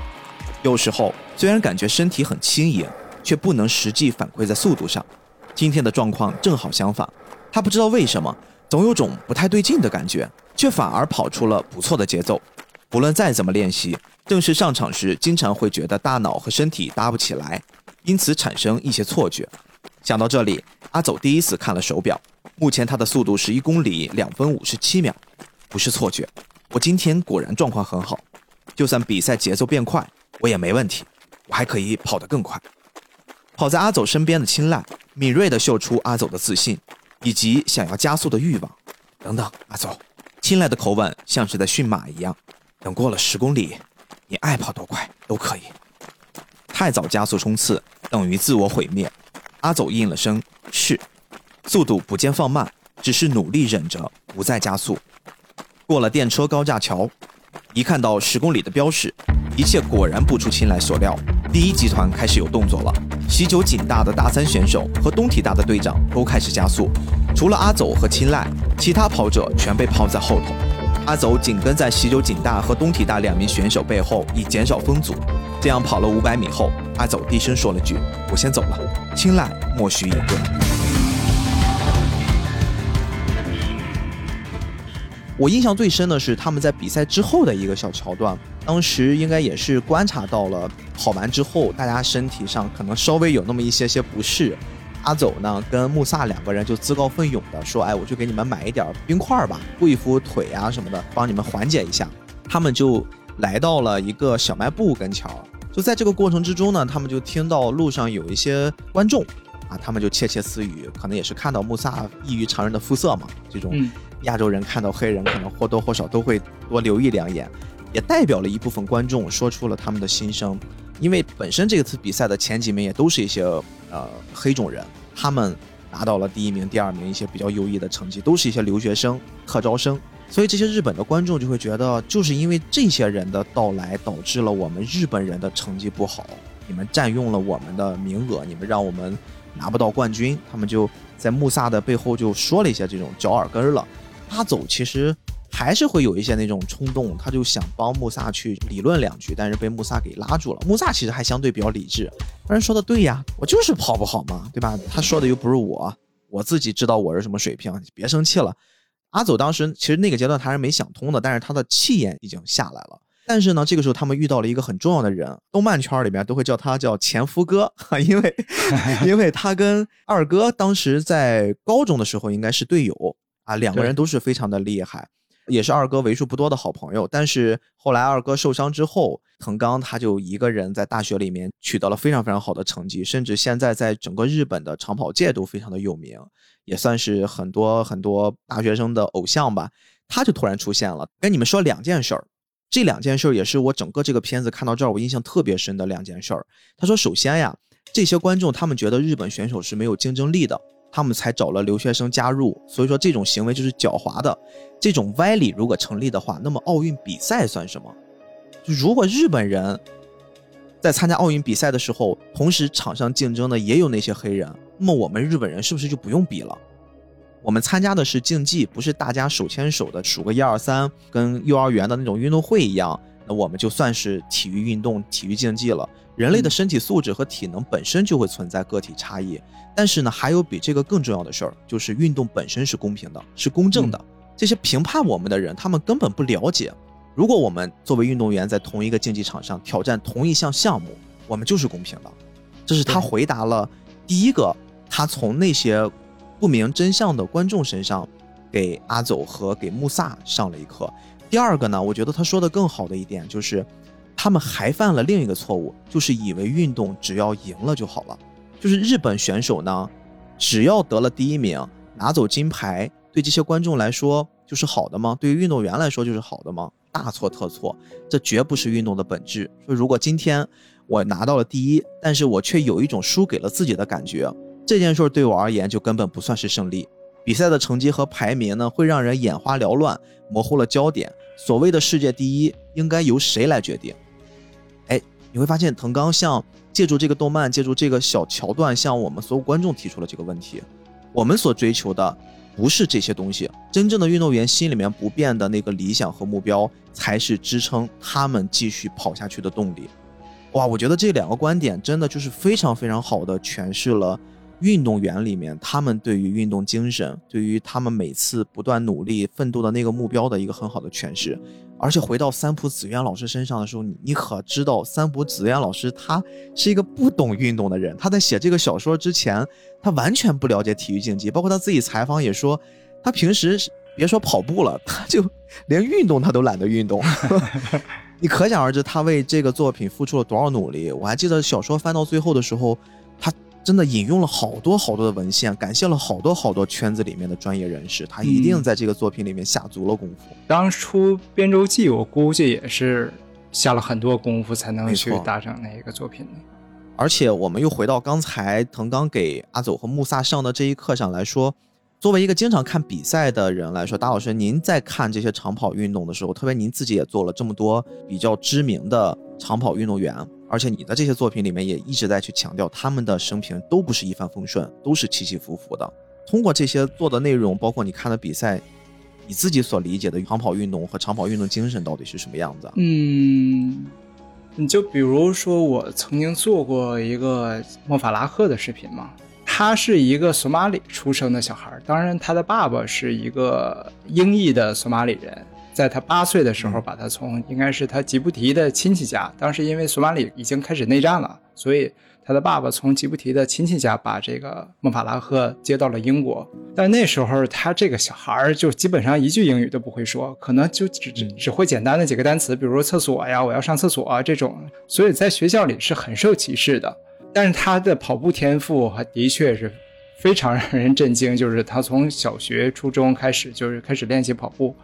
A: 有时候虽然感觉身体很轻盈，却不能实际反馈在速度上。今天的状况正好相反，他不知道为什么，总有种不太对劲的感觉。却反而跑出了不错的节奏。不论再怎么练习，正式上场时，经常会觉得大脑和身体搭不起来，因此产生一些错觉。想到这里，阿走第一次看了手表，目前他的速度是一公里两分五十七秒，不是错觉。我今天果然状况很好，就算比赛节奏变快，我也没问题，我还可以跑得更快。跑在阿走身边的青睐敏锐地嗅出阿走的自信，以及想要加速的欲望。等等，阿走。青睐的口吻像是在驯马一样，等过了十公里，你爱跑多快都可以。太早加速冲刺等于自我毁灭。阿走应了声是，速度不见放慢，只是努力忍着不再加速。过了电车高架桥，一看到十公里的标识，一切果然不出青睐所料。第一集团开始有动作了，喜酒锦大的大三选手和东体大的队长都开始加速。除了阿走和青睐，其他跑者全被抛在后头。阿走紧跟在喜酒井大和东体大两名选手背后，以减少风阻。这样跑了五百米后，阿走低声说了句：“我先走了。”青睐默许隐遁。我印象最深的是他们在比赛之后的一个小桥段，当时应该也是观察到了跑完之后，大家身体上可能稍微有那么一些些不适。阿走呢，跟穆萨两个人就自告奋勇的说：“哎，我去给你们买一点冰块吧，敷一敷腿啊什么的，帮你们缓解一下。”他们就来到了一个小卖部跟前儿。就在这个过程之中呢，他们就听到路上有一些观众啊，他们就窃窃私语，可能也是看到穆萨异于常人的肤色嘛，这种亚洲人看到黑人可能或多或少都会多留意两眼，也代表了一部分观众说出了他们的心声。因为本身这次比赛的前几名也都是一些呃黑种人，他们拿到了第一名、第二名一些比较优异的成绩，都是一些留学生、特招生，所以这些日本的观众就会觉得，就是因为这些人的到来，导致了我们日本人的成绩不好，你们占用了我们的名额，你们让我们拿不到冠军，他们就在穆萨的背后就说了一些这种嚼耳根了。他走其实。还是会有一些那种冲动，他就想帮穆萨去理论两句，但是被穆萨给拉住了。穆萨其实还相对比较理智，当然说的对呀，我就是跑不好嘛，对吧？[laughs] 他说的又不是我，我自己知道我是什么水平，别生气了。阿走当时其实那个阶段他是没想通的，但是他的气焰已经下来了。但是呢，这个时候他们遇到了一个很重要的人，动漫圈里面都会叫他叫前夫哥，[laughs] 因为因为他跟二哥当时在高中的时候应该是队友啊，两个人都是非常的厉害。也是二哥为数不多的好朋友，但是后来二哥受伤之后，藤刚他就一个人在大学里面取得了非常非常好的成绩，甚至现在在整个日本的长跑界都非常的有名，也算是很多很多大学生的偶像吧。他就突然出现了，跟你们说两件事儿，这两件事儿也是我整个这个片子看到这儿我印象特别深的两件事儿。他说，首先呀，这些观众他们觉得日本选手是没有竞争力的，他们才找了留学生加入，所以说这种行为就是狡猾的。这种歪理如果成立的话，那么奥运比赛算什么？如果日本人在参加奥运比赛的时候，同时场上竞争的也有那些黑人，那么我们日本人是不是就不用比了？我们参加的是竞技，不是大家手牵手的数个一二三，跟幼儿园的那种运动会一样。那我们就算是体育运动、体育竞技了。人类的身体素质和体能本身就会存在个体差异，但是呢，还有比这个更重要的事儿，就是运动本身是公平的，是公正的。这些评判我们的人，他们根本不了解。如果我们作为运动员在同一个竞技场上挑战同一项项目，我们就是公平的。这是他回答了第一个，他从那些不明真相的观众身上给阿走和给穆萨上了一课。第二个呢，我觉得他说的更好的一点就是，他们还犯了另一个错误，就是以为运动只要赢了就好了。就是日本选手呢，只要得了第一名，拿走金牌，对这些观众来说就是好的吗？对于运动员来说就是好的吗？大错特错，这绝不是运动的本质。说如果今天我拿到了第一，但是我却有一种输给了自己的感觉，这件事对我而言就根本不算是胜利。比赛的成绩和排名呢，会让人眼花缭乱，模糊了焦点。所谓的世界第一，应该由谁来决定？你会发现藤冈向借助这个动漫，借助这个小桥段，向我们所有观众提出了这个问题：我们所追求的。不是这些东西，真正的运动员心里面不变的那个理想和目标，才是支撑他们继续跑下去的动力。哇，我觉得这两个观点真的就是非常非常好的诠释了。运动员里面，他们对于运动精神，对于他们每次不断努力奋斗的那个目标的一个很好的诠释。而且回到三浦紫苑老师身上的时候，你你可知道，三浦紫苑老师他是一个不懂运动的人。他在写这个小说之前，他完全不了解体育竞技，包括他自己采访也说，他平时别说跑步了，他就连运动他都懒得运动。[laughs] 你可想而知，他为这个作品付出了多少努力。我还记得小说翻到最后的时候，他。真的引用了好多好多的文献，感谢了好多好多圈子里面的专业人士，他一定在这个作品里面下足了功夫。
B: 当初编周记，我估计也是下了很多功夫才能去达成那一个作品的。
A: 而且我们又回到刚才藤刚给阿走和穆萨上的这一课上来说，作为一个经常看比赛的人来说，大老师您在看这些长跑运动的时候，特别您自己也做了这么多比较知名的长跑运动员。而且你的这些作品里面也一直在去强调，他们的生平都不是一帆风顺，都是起起伏伏的。通过这些做的内容，包括你看的比赛，你自己所理解的长跑运动和长跑运动精神到底是什么样子？
B: 嗯，你就比如说，我曾经做过一个莫法拉赫的视频嘛，他是一个索马里出生的小孩，当然他的爸爸是一个英裔的索马里人。在他八岁的时候，把他从应该是他吉布提的亲戚家，当时因为索马里已经开始内战了，所以他的爸爸从吉布提的亲戚家把这个孟法拉赫接到了英国。但那时候他这个小孩儿就基本上一句英语都不会说，可能就只只只会简单的几个单词，比如说厕所呀，我要上厕所啊这种，所以在学校里是很受歧视的。但是他的跑步天赋还的确是非常让人震惊，就是他从小学、初中开始就是开始练习跑步。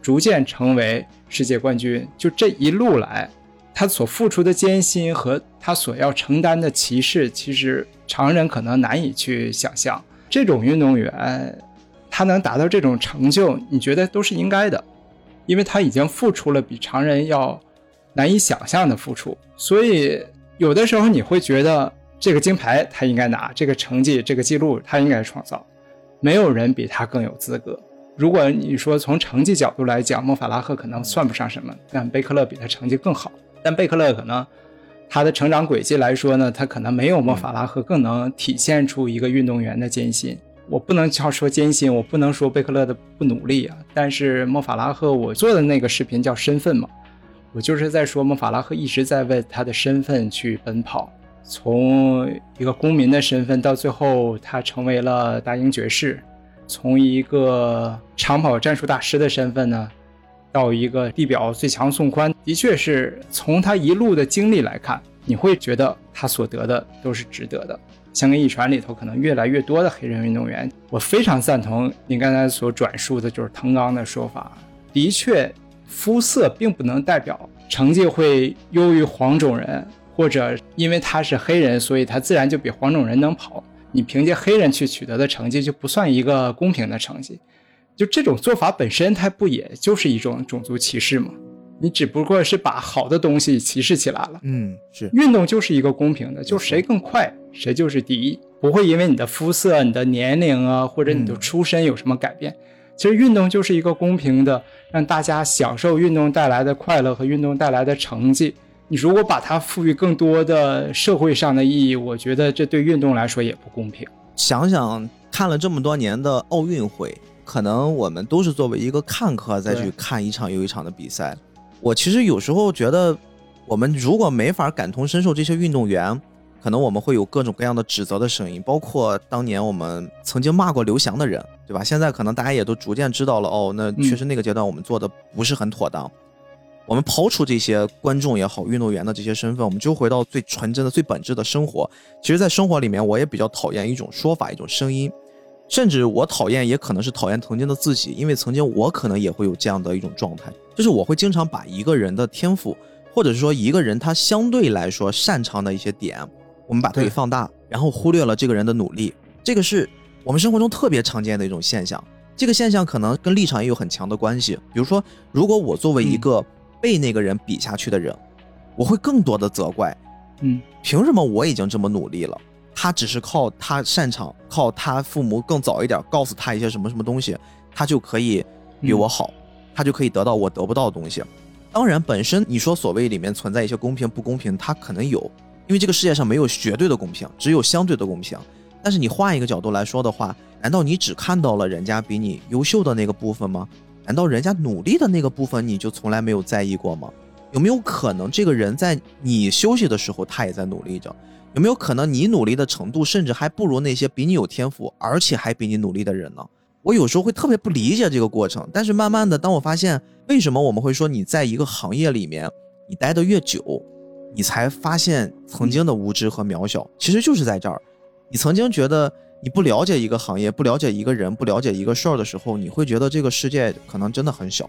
B: 逐渐成为世界冠军，就这一路来，他所付出的艰辛和他所要承担的歧视，其实常人可能难以去想象。这种运动员，他能达到这种成就，你觉得都是应该的，因为他已经付出了比常人要难以想象的付出。所以有的时候你会觉得，这个金牌他应该拿，这个成绩、这个记录他应该创造，没有人比他更有资格。如果你说从成绩角度来讲，莫法拉赫可能算不上什么，但贝克勒比他成绩更好。但贝克勒可能他的成长轨迹来说呢，他可能没有莫法拉赫更能体现出一个运动员的艰辛。我不能叫说艰辛，我不能说贝克勒的不努力啊。但是莫法拉赫，我做的那个视频叫身份嘛，我就是在说莫法拉赫一直在为他的身份去奔跑，从一个公民的身份到最后他成为了大英爵士。从一个长跑战术大师的身份呢，到一个地表最强宋宽，的确是从他一路的经历来看，你会觉得他所得的都是值得的。香港一传里头可能越来越多的黑人运动员，我非常赞同您刚才所转述的，就是藤冈的说法，的确肤色并不能代表成绩会优于黄种人，或者因为他是黑人，所以他自然就比黄种人能跑。你凭借黑人去取得的成绩就不算一个公平的成绩。就这种做法本身，它不也就是一种种族歧视吗？你只不过是把好的东西歧视起来了。
A: 嗯，是
B: 运动就是一个公平的，就谁更快，谁就是第一，不会因为你的肤色、你的年龄啊，或者你的出身有什么改变。其实运动就是一个公平的，让大家享受运动带来的快乐和运动带来的成绩。你如果把它赋予更多的社会上的意义，我觉得这对运动来说也不公平。
A: 想想看了这么多年的奥运会，可能我们都是作为一个看客再去看一场又一场的比赛。我其实有时候觉得，我们如果没法感同身受这些运动员。可能我们会有各种各样的指责的声音，包括当年我们曾经骂过刘翔的人，对吧？现在可能大家也都逐渐知道了，哦，那确实那个阶段我们做的不是很妥当。我们抛出这些观众也好，运动员的这些身份，我们就回到最纯真的、最本质的生活。其实，在生活里面，我也比较讨厌一种说法、一种声音，甚至我讨厌，也可能是讨厌曾经的自己，因为曾经我可能也会有这样的一种状态，就是我会经常把一个人的天赋，或者是说一个人他相对来说擅长的一些点。我们把它给放大，然后忽略了这个人的努力，这个是我们生活中特别常见的一种现象。这个现象可能跟立场也有很强的关系。比如说，如果我作为一个被那个人比下去的人，我会更多的责怪，
B: 嗯，
A: 凭什么我已经这么努力了，他只是靠他擅长，靠他父母更早一点告诉他一些什么什么东西，他就可以比我好，他就可以得到我得不到的东西。当然，本身你说所谓里面存在一些公平不公平，他可能有。因为这个世界上没有绝对的公平，只有相对的公平。但是你换一个角度来说的话，难道你只看到了人家比你优秀的那个部分吗？难道人家努力的那个部分你就从来没有在意过吗？有没有可能这个人在你休息的时候他也在努力着？有没有可能你努力的程度甚至还不如那些比你有天赋而且还比你努力的人呢？我有时候会特别不理解这个过程。但是慢慢的，当我发现为什么我们会说你在一个行业里面你待的越久。你才发现曾经的无知和渺小，其实就是在这儿。你曾经觉得你不了解一个行业、不了解一个人、不了解一个事儿的时候，你会觉得这个世界可能真的很小。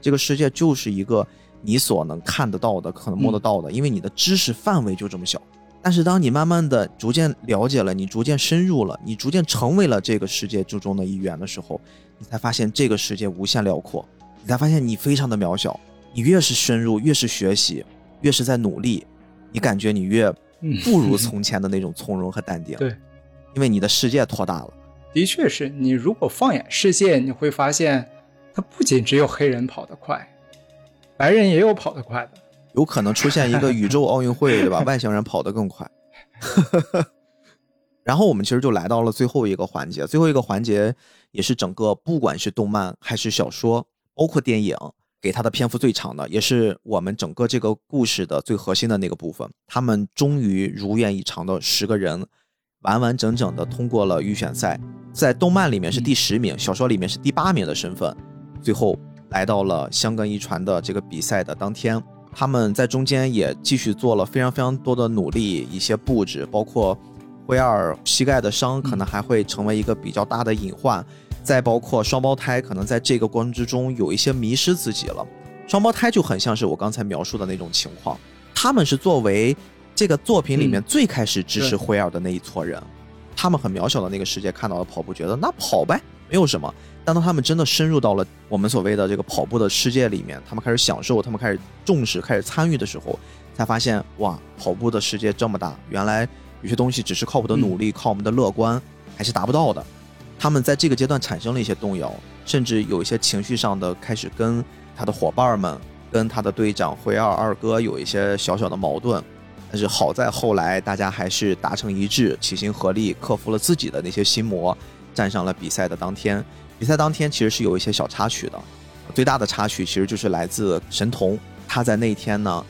A: 这个世界就是一个你所能看得到的、可能摸得到的，因为你的知识范围就这么小。但是当你慢慢的逐渐了解了，你逐渐深入了，你逐渐成为了这个世界之中的一员的时候，你才发现这个世界无限辽阔，你才发现你非常的渺小。你越是深入，越是学习。越是在努力，你感觉你越不如从前的那种从容和淡定。
B: 对，
A: 因为你的世界拓大了。
B: 的确是你如果放眼世界，你会发现，它不仅只有黑人跑得快，白人也有跑得快的。
A: 有可能出现一个宇宙奥运会，对吧？[laughs] 外星人跑得更快。[laughs] 然后我们其实就来到了最后一个环节，最后一个环节也是整个不管是动漫还是小说，包括电影。给他的篇幅最长的，也是我们整个这个故事的最核心的那个部分。他们终于如愿以偿的十个人，完完整整的通过了预选赛，在动漫里面是第十名，小说里面是第八名的身份，最后来到了香根一传的这个比赛的当天。他们在中间也继续做了非常非常多的努力，一些布置，包括灰二膝盖的伤可能还会成为一个比较大的隐患。再包括双胞胎，可能在这个过程之中有一些迷失自己了。双胞胎就很像是我刚才描述的那种情况，他们是作为这个作品里面最开始支持灰儿的那一撮人，他们很渺小的那个世界看到了跑步，觉得那跑呗，没有什么。但当他们真的深入到了我们所谓的这个跑步的世界里面，他们开始享受，他们开始重视，开始参与的时候，才发现哇，跑步的世界这么大，原来有些东西只是靠我们的努力，靠我们的乐观还是达不到的。他们在这个阶段产生了一些动摇，甚至有一些情绪上的开始跟他的伙伴们、跟他的队长灰二二哥有一些小小的矛盾。但是好在后来大家还是达成一致，齐心合力克服了自己的那些心魔，站上了比赛的当天。比赛当天其实是有一些小插曲的，最大的插曲其实就是来自神童，他在那天呢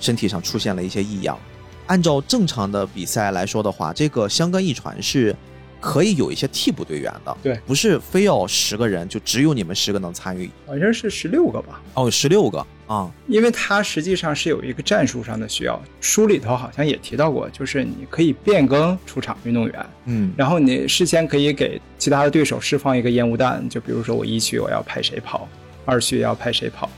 A: 身体上出现了一些异样。按照正常的比赛来说的话，这个香根一传是。可以有一些替补队员的，
B: 对，
A: 不是非要十个人就只有你们十个能参与，
B: 好像是十六个吧？
A: 哦，十六个啊，
B: 因为它实际上是有一个战术上的需要，书里头好像也提到过，就是你可以变更出场运动员，
A: 嗯，
B: 然后你事先可以给其他的对手释放一个烟雾弹，就比如说我一区我要派谁跑，二区要派谁跑，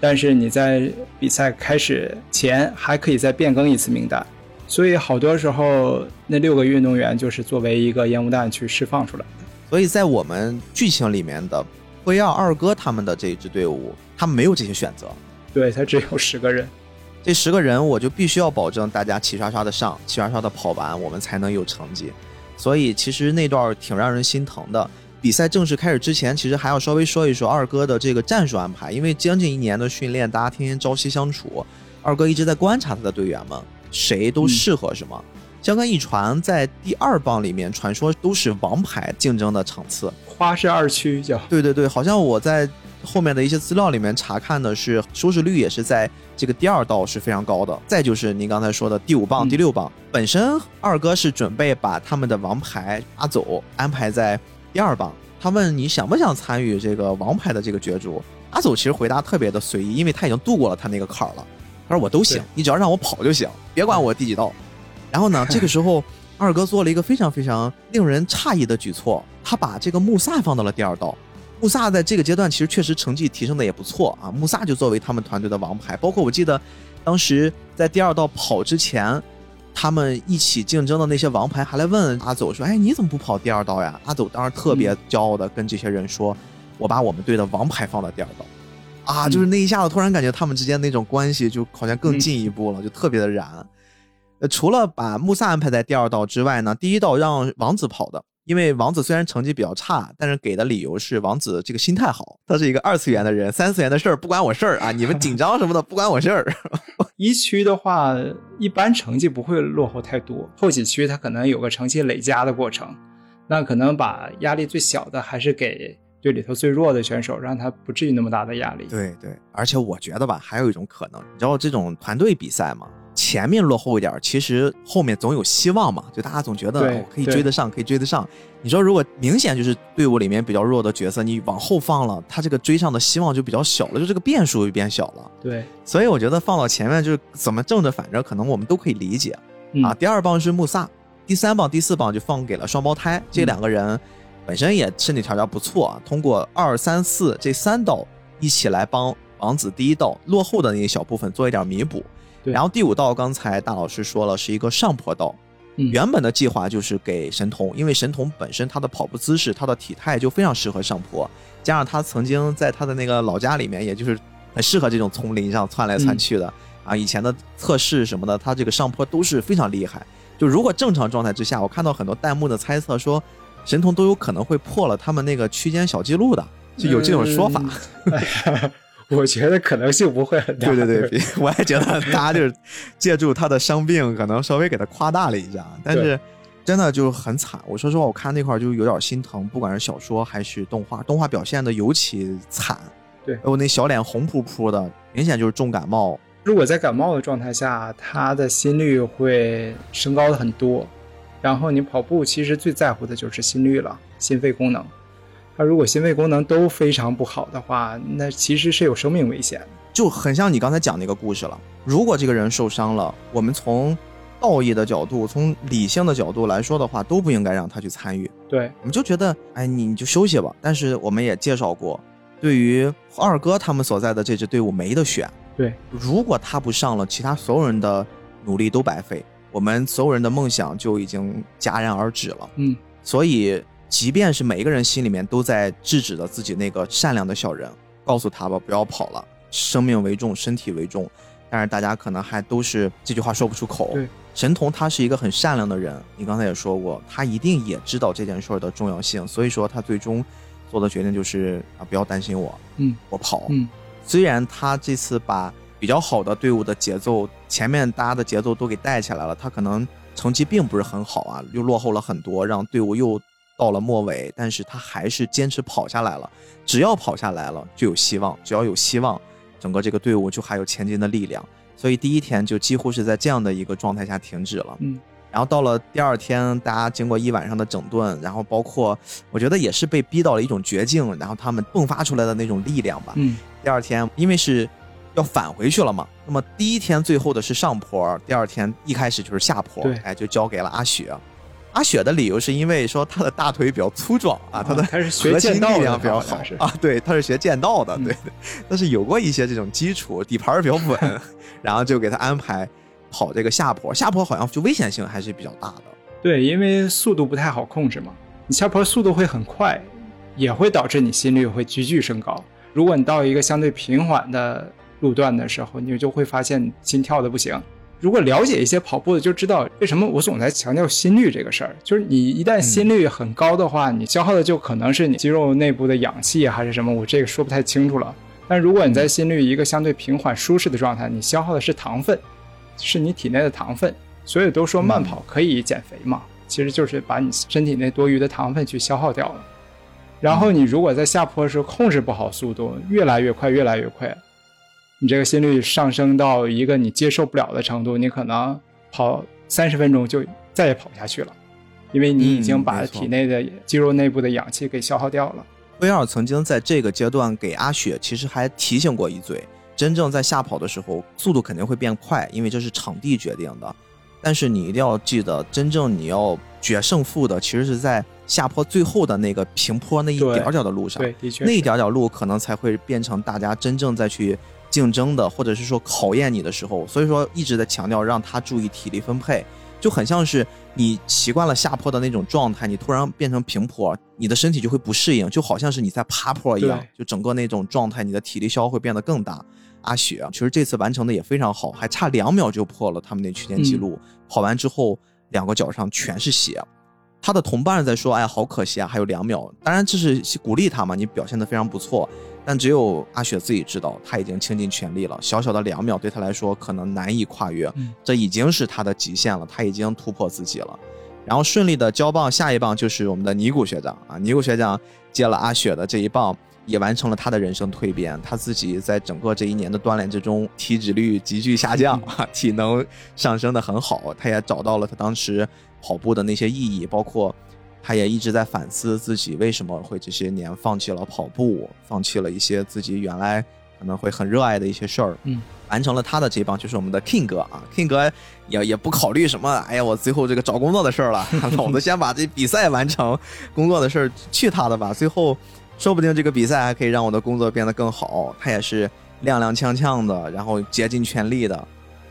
B: 但是你在比赛开始前还可以再变更一次名单，所以好多时候那六个运动员就是作为一个烟雾弹去释放出来的。
A: 所以在我们剧情里面的辉耀二哥他们的这一支队伍，他们没有这些选择。
B: 对他只有十个人，[laughs]
A: 这十个人我就必须要保证大家齐刷刷的上，齐刷刷的跑完，我们才能有成绩。所以其实那段挺让人心疼的。比赛正式开始之前，其实还要稍微说一说二哥的这个战术安排，因为将近一年的训练，大家天天朝夕相处，二哥一直在观察他的队员们，谁都适合什么。江根一传在第二棒里面，传说都是王牌竞争的场次，
B: 花式二区叫。
A: 对对对，好像我在后面的一些资料里面查看的是收视率也是在这个第二道是非常高的。再就是您刚才说的第五棒、第六棒，本身二哥是准备把他们的王牌阿走安排在。第二棒，他问你想不想参与这个王牌的这个角逐？阿走其实回答特别的随意，因为他已经度过了他那个坎儿了。他说我都行，你只要让我跑就行，别管我第几道。然后呢，这个时候二哥做了一个非常非常令人诧异的举措，他把这个穆萨放到了第二道。穆萨在这个阶段其实确实成绩提升的也不错啊。穆萨就作为他们团队的王牌，包括我记得当时在第二道跑之前。他们一起竞争的那些王牌还来问阿走说：“哎，你怎么不跑第二道呀？”阿走当时特别骄傲的跟这些人说：“我把我们队的王牌放到第二道。”啊，就是那一下子突然感觉他们之间那种关系就好像更进一步了，就特别的燃。呃，除了把穆萨安排在第二道之外呢，第一道让王子跑的。因为王子虽然成绩比较差，但是给的理由是王子这个心态好，他是一个二次元的人，三次元的事儿不关我事儿啊，你们紧张什么的不关我事儿。[laughs]
B: 一区的话，一般成绩不会落后太多，后几区他可能有个成绩累加的过程，那可能把压力最小的还是给队里头最弱的选手，让他不至于那么大的压力。
A: 对对，而且我觉得吧，还有一种可能，你知道这种团队比赛吗？前面落后一点，其实后面总有希望嘛。就大家总觉得我可以追得上，可以追得上。你说如果明显就是队伍里面比较弱的角色，你往后放了，他这个追上的希望就比较小了，就这个变数就变小了。
B: 对，
A: 所以我觉得放到前面就是怎么正着反着，可能我们都可以理解。啊，第二棒是穆萨，第三棒、第四棒就放给了双胞胎这两个人，本身也身体条件不错啊。通过二三四这三道一起来帮王子第一道落后的那一小部分做一点弥补。然后第五道，刚才大老师说了，是一个上坡道。原本的计划就是给神童，因为神童本身他的跑步姿势、他的体态就非常适合上坡，加上他曾经在他的那个老家里面，也就是很适合这种丛林上窜来窜去的啊。以前的测试什么的，他这个上坡都是非常厉害。就如果正常状态之下，我看到很多弹幕的猜测说，神童都有可能会破了他们那个区间小记录的，就有这种说法。[laughs]
B: 我觉得可能性不会很大。
A: 对对对，我也觉得大家就是借助他的伤病，可能稍微给他夸大了一下。但是真的就很惨。我说实话，我看那块就有点心疼，不管是小说还是动画，动画表现的尤其惨。
B: 对，
A: 我那小脸红扑扑的，明显就是重感冒。
B: 如果在感冒的状态下，他的心率会升高的很多。然后你跑步其实最在乎的就是心率了，心肺功能。他如果心肺功能都非常不好的话，那其实是有生命危险的，
A: 就很像你刚才讲那个故事了。如果这个人受伤了，我们从道义的角度、从理性的角度来说的话，都不应该让他去参与。
B: 对，
A: 我们就觉得，哎，你你就休息吧。但是我们也介绍过，对于二哥他们所在的这支队伍没得选。
B: 对，
A: 如果他不上了，其他所有人的努力都白费，我们所有人的梦想就已经戛然而止了。
B: 嗯，
A: 所以。即便是每一个人心里面都在制止着自己那个善良的小人，告诉他吧，不要跑了，生命为重，身体为重。但是大家可能还都是这句话说不出口。
B: 对，
A: 神童他是一个很善良的人，你刚才也说过，他一定也知道这件事儿的重要性，所以说他最终做的决定就是啊，不要担心我，
B: 嗯，
A: 我跑。
B: 嗯，
A: 虽然他这次把比较好的队伍的节奏，前面大家的节奏都给带起来了，他可能成绩并不是很好啊，又落后了很多，让队伍又。到了末尾，但是他还是坚持跑下来了。只要跑下来了，就有希望。只要有希望，整个这个队伍就还有前进的力量。所以第一天就几乎是在这样的一个状态下停止了。
B: 嗯，
A: 然后到了第二天，大家经过一晚上的整顿，然后包括我觉得也是被逼到了一种绝境，然后他们迸发出来的那种力量吧。
B: 嗯，
A: 第二天因为是要返回去了嘛，那么第一天最后的是上坡，第二天一开始就是下坡，
B: 对，
A: 哎，就交给了阿雪。阿雪的理由是因为说她的大腿比较粗壮啊，她的
B: 他是学
A: 核心
B: 剑道的
A: 力量比较好啊，对，她是学剑道的，
B: 嗯
A: 对，但是有过一些这种基础，底盘比较稳，[laughs] 然后就给她安排跑这个下坡，下坡好像就危险性还是比较大的。
B: 对，因为速度不太好控制嘛，你下坡速度会很快，也会导致你心率会急剧升高。如果你到一个相对平缓的路段的时候，你就会发现心跳的不行。如果了解一些跑步的，就知道为什么我总在强调心率这个事儿。就是你一旦心率很高的话，你消耗的就可能是你肌肉内部的氧气还是什么，我这个说不太清楚了。但如果你在心率一个相对平缓舒适的状态，你消耗的是糖分，是你体内的糖分。所以都说慢跑可以减肥嘛，其实就是把你身体内多余的糖分去消耗掉了。然后你如果在下坡的时候控制不好速度，越来越快，越来越快，你这个心率上升到一个你接受不了的程度，你可能跑三十分钟就再也跑不下去了，因为你已经把体内的肌肉内部的氧气给消耗掉了。
A: 威尔曾经在这个阶段给阿雪其实还提醒过一嘴，真正在下跑的时候，速度肯定会变快，因为这是场地决定的。但是你一定要记得，真正你要决胜负的，其实是在下坡最后的那个平坡那一点儿点儿的路上。
B: 对，的确
A: 那一点儿点儿路可能才会变成大家真正在去竞争的，或者是说考验你的时候。所以说一直在强调让他注意体力分配，就很像是你习惯了下坡的那种状态，你突然变成平坡，你的身体就会不适应，就好像是你在爬坡一样，就整个那种状态，你的体力消耗会变得更大。阿雪其实这次完成的也非常好，还差两秒就破了他们那区间记录。跑完之后，两个脚上全是血。他的同伴在说：“哎，好可惜啊，还有两秒。”当然这是鼓励他嘛，你表现得非常不错。但只有阿雪自己知道，他已经倾尽全力了。小小的两秒对他来说可能难以跨越，
B: 嗯
A: 这已经是他的极限了，他已经突破自己了。然后顺利的交棒，下一棒就是我们的尼古学长啊，尼古学长接了阿雪的这一棒，也完成了他的人生蜕变。他自己在整个这一年的锻炼之中，体脂率急剧下降，啊，体能上升的很好。他也找到了他当时跑步的那些意义，包括他也一直在反思自己为什么会这些年放弃了跑步，放弃了一些自己原来可能会很热爱的一些事儿。
B: 嗯，
A: 完成了他的这一棒，就是我们的 King 哥啊，King 哥也也不考虑什么，哎呀，我最后这个找工作的事儿了，[laughs] 老子先把这比赛完成，工作的事儿去他的吧，最后说不定这个比赛还可以让我的工作变得更好。他也是踉踉跄跄的，然后竭尽全力的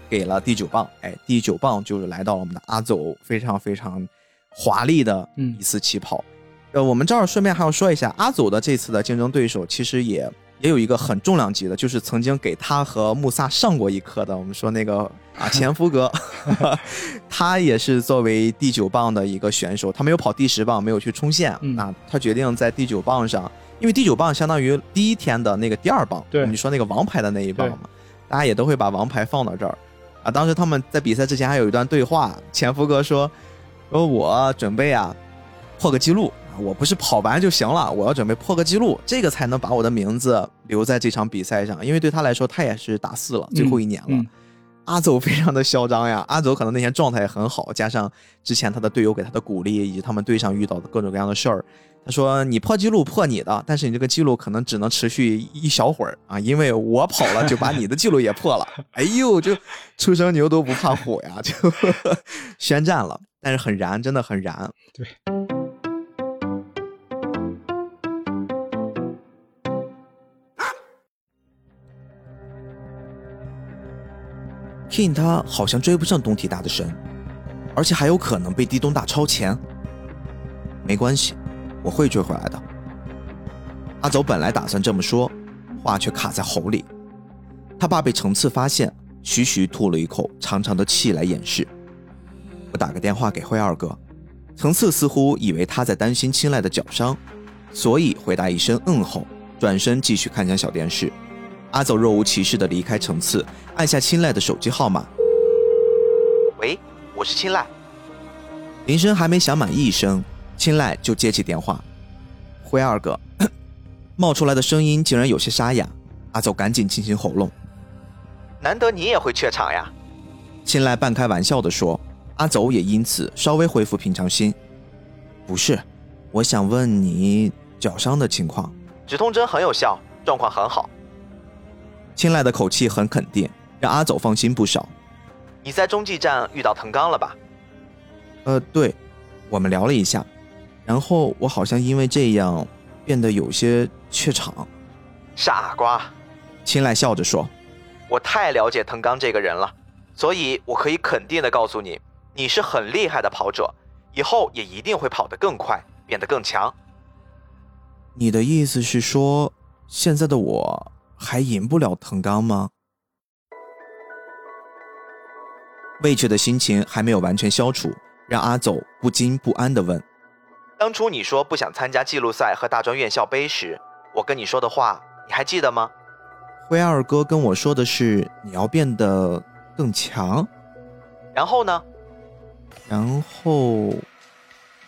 A: 给了第九棒，哎，第九棒就是来到了我们的阿走，非常非常华丽的
B: 嗯。
A: 一次起跑。呃，我们这儿顺便还要说一下，阿祖的这次的竞争对手其实也也有一个很重量级的，就是曾经给他和穆萨上过一课的，我们说那个 [laughs] 啊前夫哥，[laughs] 他也是作为第九棒的一个选手，他没有跑第十棒，没有去冲线，
B: 嗯。
A: 那他决定在第九棒上，因为第九棒相当于第一天的那个第二棒，
B: 对。
A: 你说那个王牌的那一棒嘛，大家也都会把王牌放到这儿。啊。当时他们在比赛之前还有一段对话，前夫哥说说我准备啊破个记录。我不是跑完就行了，我要准备破个记录，这个才能把我的名字留在这场比赛上。因为对他来说，他也是大四了，最后一年了。
B: 嗯
A: 阿走 [laughs] 非常的嚣张呀，阿走可能那天状态也很好，加上之前他的队友给他的鼓励，以及他们队上遇到的各种各样的事儿，他说：“你破记录破你的，但是你这个记录可能只能持续一小会儿啊，因为我跑了就把你的记录也破了。”哎呦，就初生牛犊不怕虎呀，就 [laughs] 宣战了，但是很燃，真的很燃。
B: 对。
A: King 他好像追不上东体大的神，而且还有可能被地东大超前。没关系，我会追回来的。阿走本来打算这么说，话却卡在喉里。他怕被程次发现，徐徐吐了一口长长的气来掩饰。我打个电话给辉二哥，层次似乎以为他在担心青睐的脚伤，所以回答一声嗯后，转身继续看向小电视。阿走若无其事地离开层次，按下青睐的手机号码。喂，我是青睐。铃声还没响满一声，青睐就接起电话。辉二哥，[clears throat] 冒出来的声音竟然有些沙哑。阿走赶紧清清喉咙。难得你也会怯场呀？青睐半开玩笑地说。阿走也因此稍微恢复平常心。不是，我想问你脚伤的情况。止痛针很有效，状况很好。青睐的口气很肯定，让阿走放心不少。你在中继站遇到藤刚了吧？呃，对，我们聊了一下，然后我好像因为这样变得有些怯场。
C: 傻瓜，
A: 青睐笑着说：“
C: 我太了解藤冈这个人了，所以我可以肯定的告诉你，你是很厉害的跑者，以后也一定会跑得更快，变得更强。”
A: 你的意思是说，现在的我还赢不了藤冈吗？畏惧的心情还没有完全消除，让阿走不惊不安地问：“
C: 当初你说不想参加记录赛和大专院校杯时，我跟你说的话，你还记得吗？”
A: 灰二哥跟我说的是你要变得更强。
C: 然后呢？
A: 然后，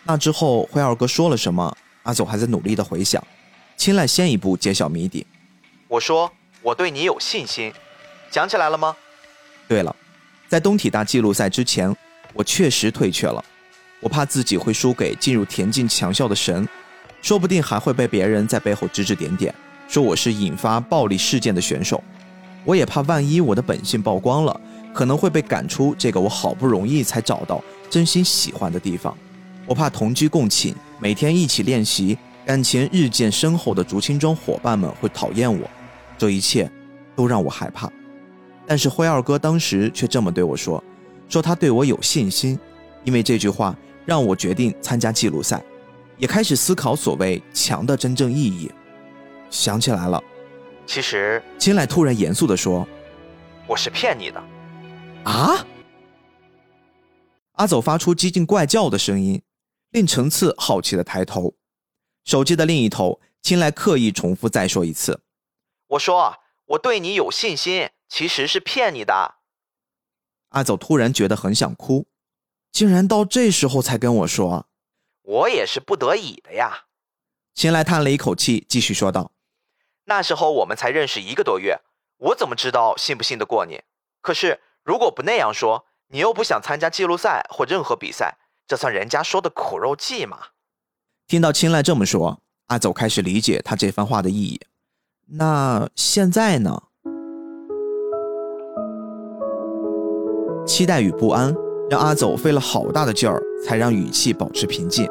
A: 那之后灰二哥说了什么？阿走还在努力的回想。青睐先一步揭晓谜底：“
C: 我说我对你有信心，想起来了吗？”
A: 对了。在东体大纪录赛之前，我确实退却了。我怕自己会输给进入田径强校的神，说不定还会被别人在背后指指点点，说我是引发暴力事件的选手。我也怕万一我的本性曝光了，可能会被赶出这个我好不容易才找到真心喜欢的地方。我怕同居共寝，每天一起练习，感情日渐深厚的竹青庄伙伴们会讨厌我。这一切，都让我害怕。但是辉二哥当时却这么对我说：“说他对我有信心，因为这句话让我决定参加记录赛，也开始思考所谓强的真正意义。”想起来了，
C: 其实
A: 金赖突然严肃地说：“
C: 我是骗你的。”
A: 啊！阿走发出几近怪叫的声音，令陈次好奇的抬头。手机的另一头，青睐刻意重复再说一次：“
C: 我说我对你有信心。”其实是骗你的。
A: 阿走突然觉得很想哭，竟然到这时候才跟我说：“
C: 我也是不得已的呀。”
A: 秦来叹了一口气，继续说道：“
C: 那时候我们才认识一个多月，我怎么知道信不信得过你？可是如果不那样说，你又不想参加记录赛或任何比赛，这算人家说的苦肉计吗？”
A: 听到青睐这么说，阿走开始理解他这番话的意义。那现在呢？期待与不安让阿走费了好大的劲儿，才让语气保持平静。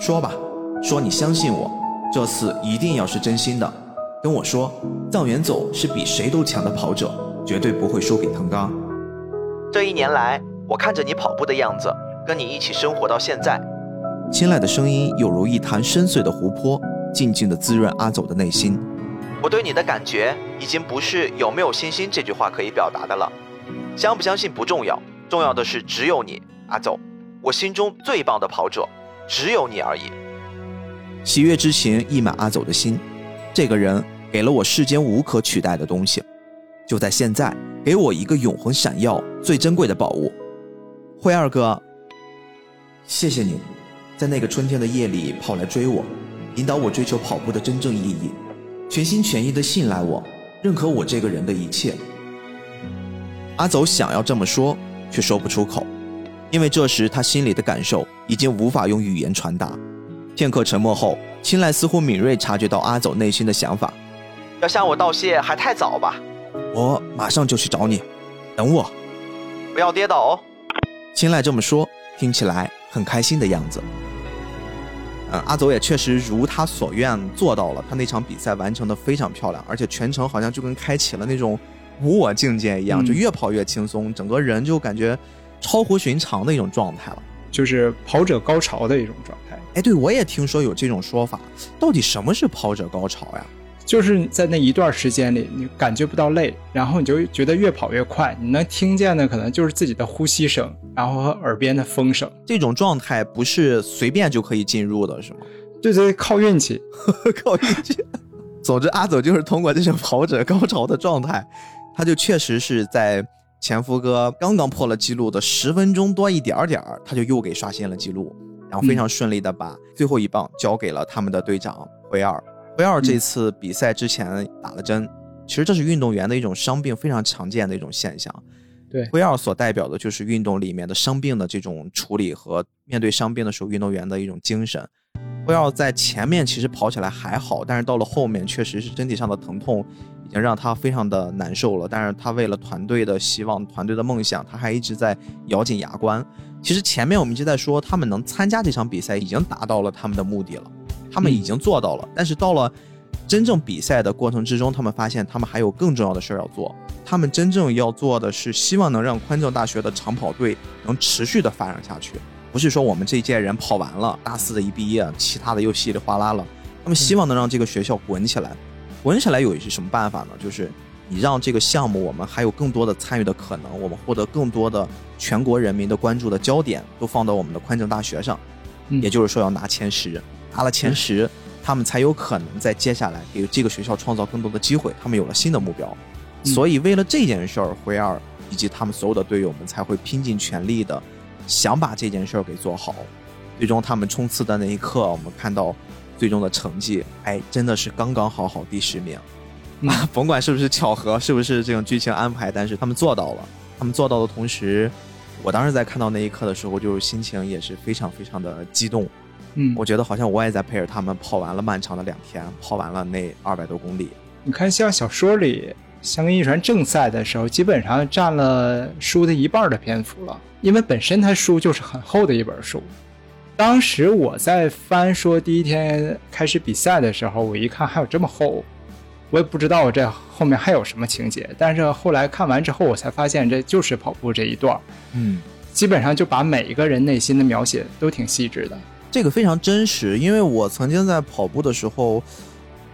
A: 说吧，说你相信我，这次一定要是真心的。跟我说，藏原走是比谁都强的跑者，绝对不会输给藤冈。
C: 这一年来，我看着你跑步的样子，跟你一起生活到现在，
A: 青睐的声音有如一潭深邃的湖泊，静静的滋润阿走的内心。
C: 我对你的感觉，已经不是有没有信心这句话可以表达的了。相不相信不重要，重要的是只有你，阿走，我心中最棒的跑者，只有你而已。
A: 喜悦之情溢满阿走的心，这个人给了我世间无可取代的东西，就在现在，给我一个永恒闪耀、最珍贵的宝物。辉二哥，谢谢你，在那个春天的夜里跑来追我，引导我追求跑步的真正意义，全心全意的信赖我，认可我这个人的一切。阿走想要这么说，却说不出口，因为这时他心里的感受已经无法用语言传达。片刻沉默后，青睐似乎敏锐察觉到阿走内心的想法：“
C: 要向我道谢还太早吧？
A: 我马上就去找你，等我，
C: 不要跌倒哦。”
A: 青睐这么说，听起来很开心的样子。嗯，阿走也确实如他所愿做到了，他那场比赛完成的非常漂亮，而且全程好像就跟开启了那种。无我境界一样，就越跑越轻松，整个人就感觉超乎寻常的一种状态了，
B: 就是跑者高潮的一种状态。
A: 哎，对我也听说有这种说法，到底什么是跑者高潮呀？
B: 就是在那一段时间里，你感觉不到累，然后你就觉得越跑越快，你能听见的可能就是自己的呼吸声，然后和耳边的风声。
A: 这种状态不是随便就可以进入的，是吗？
B: 对对，靠运气，[laughs]
A: 靠运气。总之，阿走就是通过这种跑者高潮的状态。他就确实是在前夫哥刚刚破了记录的十分钟多一点点儿，他就又给刷新了记录，然后非常顺利的把最后一棒交给了他们的队长辉二。辉二这次比赛之前打了针，其实这是运动员的一种伤病非常常见的一种现象。
B: 对，
A: 威尔所代表的就是运动里面的伤病的这种处理和面对伤病的时候运动员的一种精神。威尔在前面其实跑起来还好，但是到了后面确实是身体上的疼痛。已经让他非常的难受了。但是他为了团队的希望、团队的梦想，他还一直在咬紧牙关。其实前面我们一直在说，他们能参加这场比赛已经达到了他们的目的了，他们已经做到了。但是到了真正比赛的过程之中，他们发现他们还有更重要的事儿要做。他们真正要做的是，希望能让宽政大学的长跑队能持续的发展下去。不是说我们这一届人跑完了，大四的一毕业，其他的又稀里哗啦了。他们希望能让这个学校滚起来，滚起来有一些什么办法呢？就是你让这个项目我们还有更多的参与的可能，我们获得更多的全国人民的关注的焦点都放到我们的宽政大学上，也就是说要拿前十，拿了前十，他们才有可能在接下来给这个学校创造更多的机会。他们有了新的目标，所以为了这件事儿，灰二以及他们所有的队友们才会拼尽全力的。想把这件事儿给做好，最终他们冲刺的那一刻，我们看到最终的成绩，哎，真的是刚刚好好第十名，啊，[laughs] 甭管是不是巧合，是不是这种剧情安排，但是他们做到了。他们做到的同时，我当时在看到那一刻的时候，就是心情也是非常非常的激动。
B: 嗯，
A: 我觉得好像我也在陪着他们跑完了漫长的两天，跑完了那二百多公里。
B: 你看，像小说里。香根一传正赛的时候，基本上占了书的一半的篇幅了，因为本身它书就是很厚的一本书。当时我在翻说第一天开始比赛的时候，我一看还有这么厚，我也不知道这后面还有什么情节。但是后来看完之后，我才发现这就是跑步这一段，
A: 嗯，
B: 基本上就把每一个人内心的描写都挺细致的，
A: 这个非常真实。因为我曾经在跑步的时候。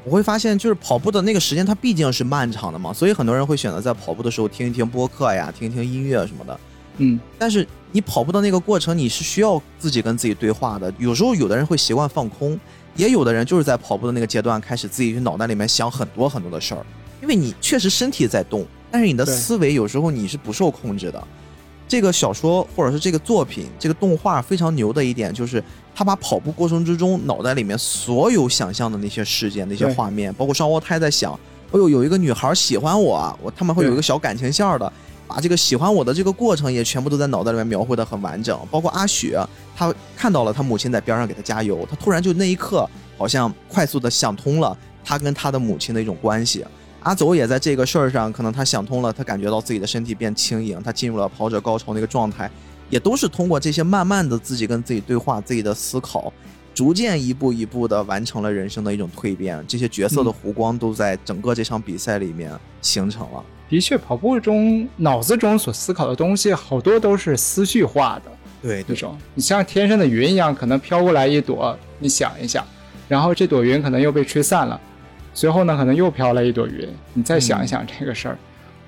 A: 我会发现，就是跑步的那个时间，它毕竟是漫长的嘛，所以很多人会选择在跑步的时候听一听播客呀，听一听音乐什么的。
B: 嗯，
A: 但是你跑步的那个过程，你是需要自己跟自己对话的。有时候有的人会习惯放空，也有的人就是在跑步的那个阶段开始自己去脑袋里面想很多很多的事儿，因为你确实身体在动，但是你的思维有时候你是不受控制的。这个小说或者是这个作品，这个动画非常牛的一点就是。他把跑步过程之中脑袋里面所有想象的那些事件、那些画面，包括双胞胎在想，哎呦，有一个女孩喜欢我，我他们会有一个小感情线的，把这个喜欢我的这个过程也全部都在脑袋里面描绘的很完整。包括阿雪，她看到了她母亲在边上给她加油，她突然就那一刻好像快速的想通了她跟她的母亲的一种关系。阿走也在这个事儿上，可能他想通了，他感觉到自己的身体变轻盈，他进入了跑者高潮那个状态。也都是通过这些慢慢的自己跟自己对话、自己的思考，逐渐一步一步的完成了人生的一种蜕变。这些角色的弧光都在整个这场比赛里面形成了。
B: 的确，跑步中脑子中所思考的东西好多都是思绪化的。
A: 对，
B: 这种你像天上的云一样，可能飘过来一朵，你想一想，然后这朵云可能又被吹散了，随后呢可能又飘来一朵云，你再想一想这个事儿，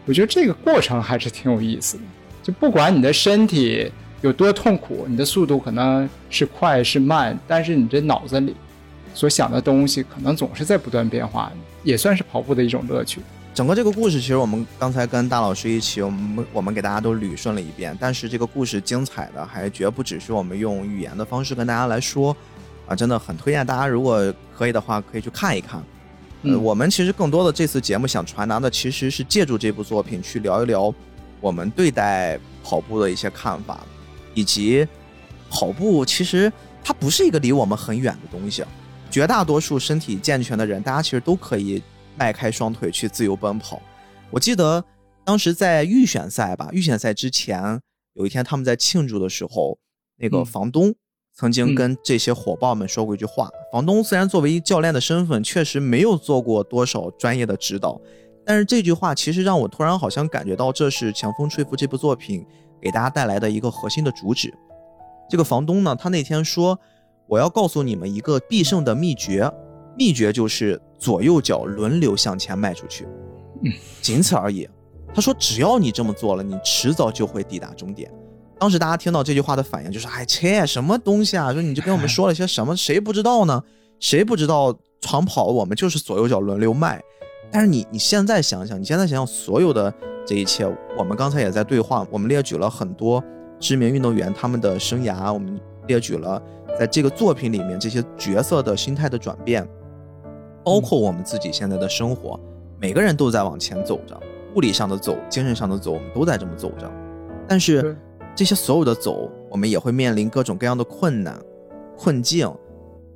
B: 我觉得这个过程还是挺有意思的。就不管你的身体有多痛苦，你的速度可能是快是慢，但是你这脑子里所想的东西可能总是在不断变化，也算是跑步的一种乐趣。
A: 整个这个故事，其实我们刚才跟大老师一起，我们我们给大家都捋顺了一遍。但是这个故事精彩的还绝不只是我们用语言的方式跟大家来说，啊，真的很推荐大家，如果可以的话，可以去看一看。
B: 呃，
A: 我们其实更多的这次节目想传达的，其实是借助这部作品去聊一聊。我们对待跑步的一些看法，以及跑步其实它不是一个离我们很远的东西。绝大多数身体健全的人，大家其实都可以迈开双腿去自由奔跑。我记得当时在预选赛吧，预选赛之前有一天他们在庆祝的时候，那个房东曾经跟这些伙伴们说过一句话。房东虽然作为教练的身份，确实没有做过多少专业的指导。但是这句话其实让我突然好像感觉到，这是《强风吹拂》这部作品给大家带来的一个核心的主旨。这个房东呢，他那天说：“我要告诉你们一个必胜的秘诀，秘诀就是左右脚轮流向前迈出去，
B: 嗯，
A: 仅此而已。”他说：“只要你这么做了，你迟早就会抵达终点。”当时大家听到这句话的反应就是：“哎切，什么东西啊？说你就跟我们 [laughs] 说了些什么？谁不知道呢？谁不知道长跑我们就是左右脚轮流迈？”但是你你现在想想，你现在想想所有的这一切，我们刚才也在对话，我们列举了很多知名运动员他们的生涯，我们列举了在这个作品里面这些角色的心态的转变，包括我们自己现在的生活，每个人都在往前走着，物理上的走，精神上的走，我们都在这么走着。但是这些所有的走，我们也会面临各种各样的困难、困境，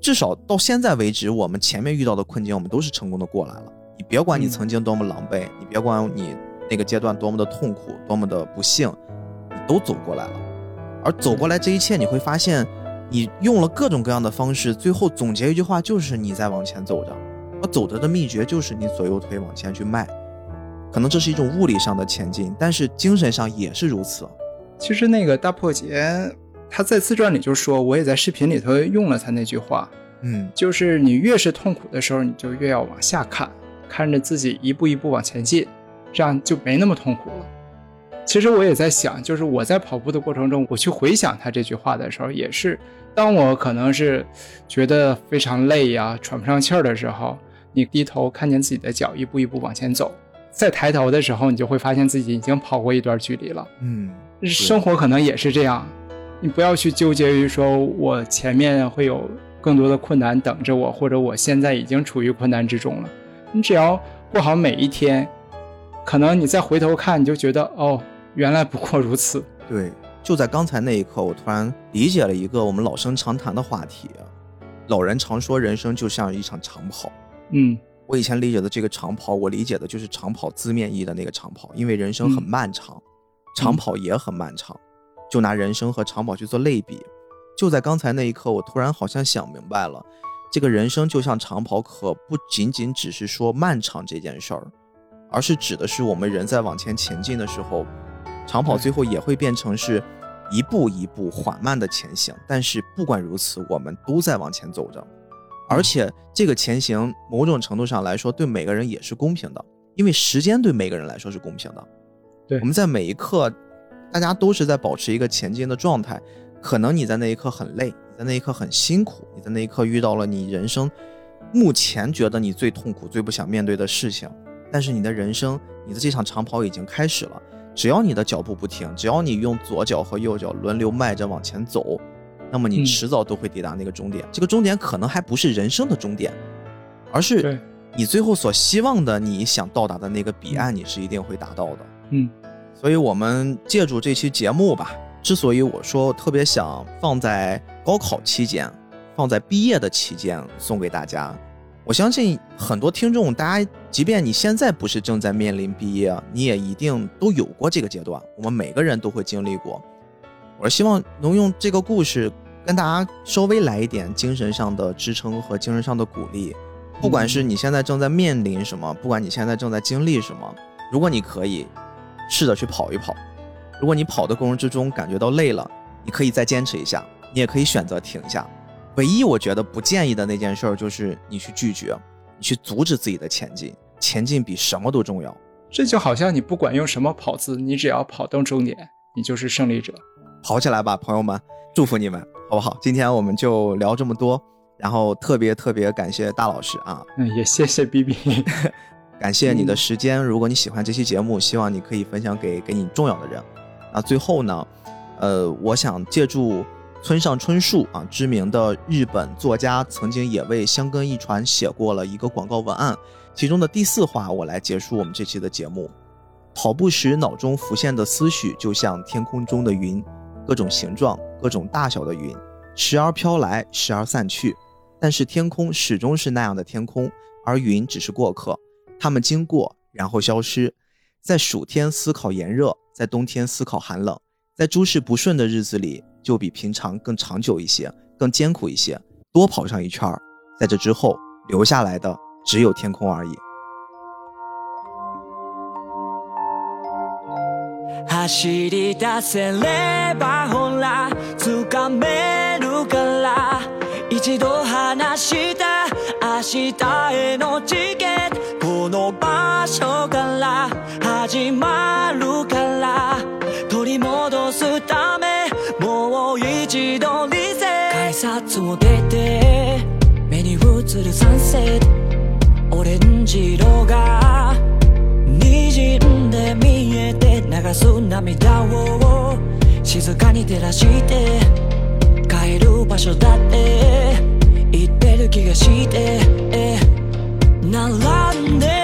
A: 至少到现在为止，我们前面遇到的困境，我们都是成功的过来了。你别管你
B: 嗯
A: 曾经多么狼狈，你别管你那个阶段多么的痛苦，多么的不幸，你都走过来了。而走过来这一切，你会发现，你用了各种各样的方式，最后总结一句话就是你在往前走着。而走着的秘诀就是你左右腿往前去迈。可能这是一种物理上的前进，但是精神上也是如此。
B: 其实那个大破节，他在自传里就说，我也在视频里头用了他那句话，
A: 嗯
B: 就是你越是痛苦的时候，你就越要往下看，看着自己一步一步往前进，这样就没那么痛苦了。其实我也在想，就是我在跑步的过程中，我去回想他这句话的时候，也是当我可能是觉得非常累呀、喘不上气儿的时候，你低头看见自己的脚一步一步往前走，再抬头的时候，你就会发现自己已经跑过一段距离了。
A: 嗯，
B: 生活可能也是这样，你不要去纠结于说我前面会有更多的困难等着我，或者我现在已经处于困难之中了。你只要过好每一天，可能你再回头看，你就觉得哦，原来不过如此。
A: 对。就在刚才那一刻，我突然理解了一个我们老生常谈的话题。老人常说，人生就像一场长跑。
B: 嗯
A: 我以前理解的这个长跑，我理解的就是长跑字面意义的那个长跑，因为人生很
B: 嗯
A: 漫长，长跑也很漫长。就拿人生和长跑去做类比，就在刚才那一刻，我突然好像想明白了，这个人生就像长跑，可不仅仅只是说漫长这件事儿，而是指的是我们人在往前前进的时候，长跑最后也会变成是一步一步缓慢的前行。但是不管如此，我们都在往前走着。而且这个前行，某种程度上来说，对每个人也是公平的，因为时间对每个人来说是公平的。
B: 对
A: 我们在每一刻，大家都是在保持一个前进的状态。可能你在那一刻很累，你在那一刻很辛苦，你在那一刻遇到了你人生目前觉得你最痛苦、最不想面对的事情，但是你的人生，你的这场长跑已经开始了。只要你的脚步不停，只要你用左脚和右脚轮流迈着往前走，那么你
B: 嗯
A: 迟早都会抵达那个终点。这个终点可能还不是人生的终点，而是你最后所希望的、你想到达的那个彼岸，你是一定会达到的。
B: 嗯
A: 所以，我们借助这期节目吧，之所以我说特别想放在高考期间，放在毕业的期间送给大家，我相信很多听众，大家即便你现在不是正在面临毕业，你也一定都有过这个阶段，我们每个人都会经历过。我是希望能用这个故事跟大家稍微来一点精神上的支撑和精神上的鼓励。不管是你现在正在面临什么，不管你现在正在经历什么，如果你可以，试着去跑一跑。如果你跑的过程之中感觉到累了，你可以再坚持一下，你也可以选择停下。唯一我觉得不建议的那件事儿就是你去拒绝，你去阻止自己的前进。前进比什么都重要。
B: 这就好像你不管用什么跑姿，你只要跑到终点，你就是胜利者。
A: 跑起来吧，朋友们！祝福你们，好不好？今天我们就聊这么多，然后特别特别感谢大老师啊，
B: 嗯，也谢谢 B B。[laughs] [laughs]
A: 感谢你的时间。如果你喜欢这期节目，希望你可以分享给给你重要的人。那最后呢，呃，我想借助村上春树啊，知名的日本作家，曾经也为香根一传写过了一个广告文案，其中的第四话，我来结束我们这期的节目。跑步时脑中浮现的思绪，就像天空中的云，各种形状、各种大小的云，时而飘来，时而散去，但是天空始终是那样的天空，而云只是过客。它们经过，然后消失。在暑天思考炎热，在冬天思考寒冷，在诸事不顺的日子里，就比平常更长久一些，更艰苦一些。多跑上一圈儿，在这之后留下来的只有天空而已。
D: 走り出せればほら掴めるから一度話した明日へのチケット この場所から始まるから取り戻すためもう一度リセ改札を出て目に映るサンセットオレンジ色が滲んで見えて流す涙を静かに照らして帰る場所だって言ってる気がして並んで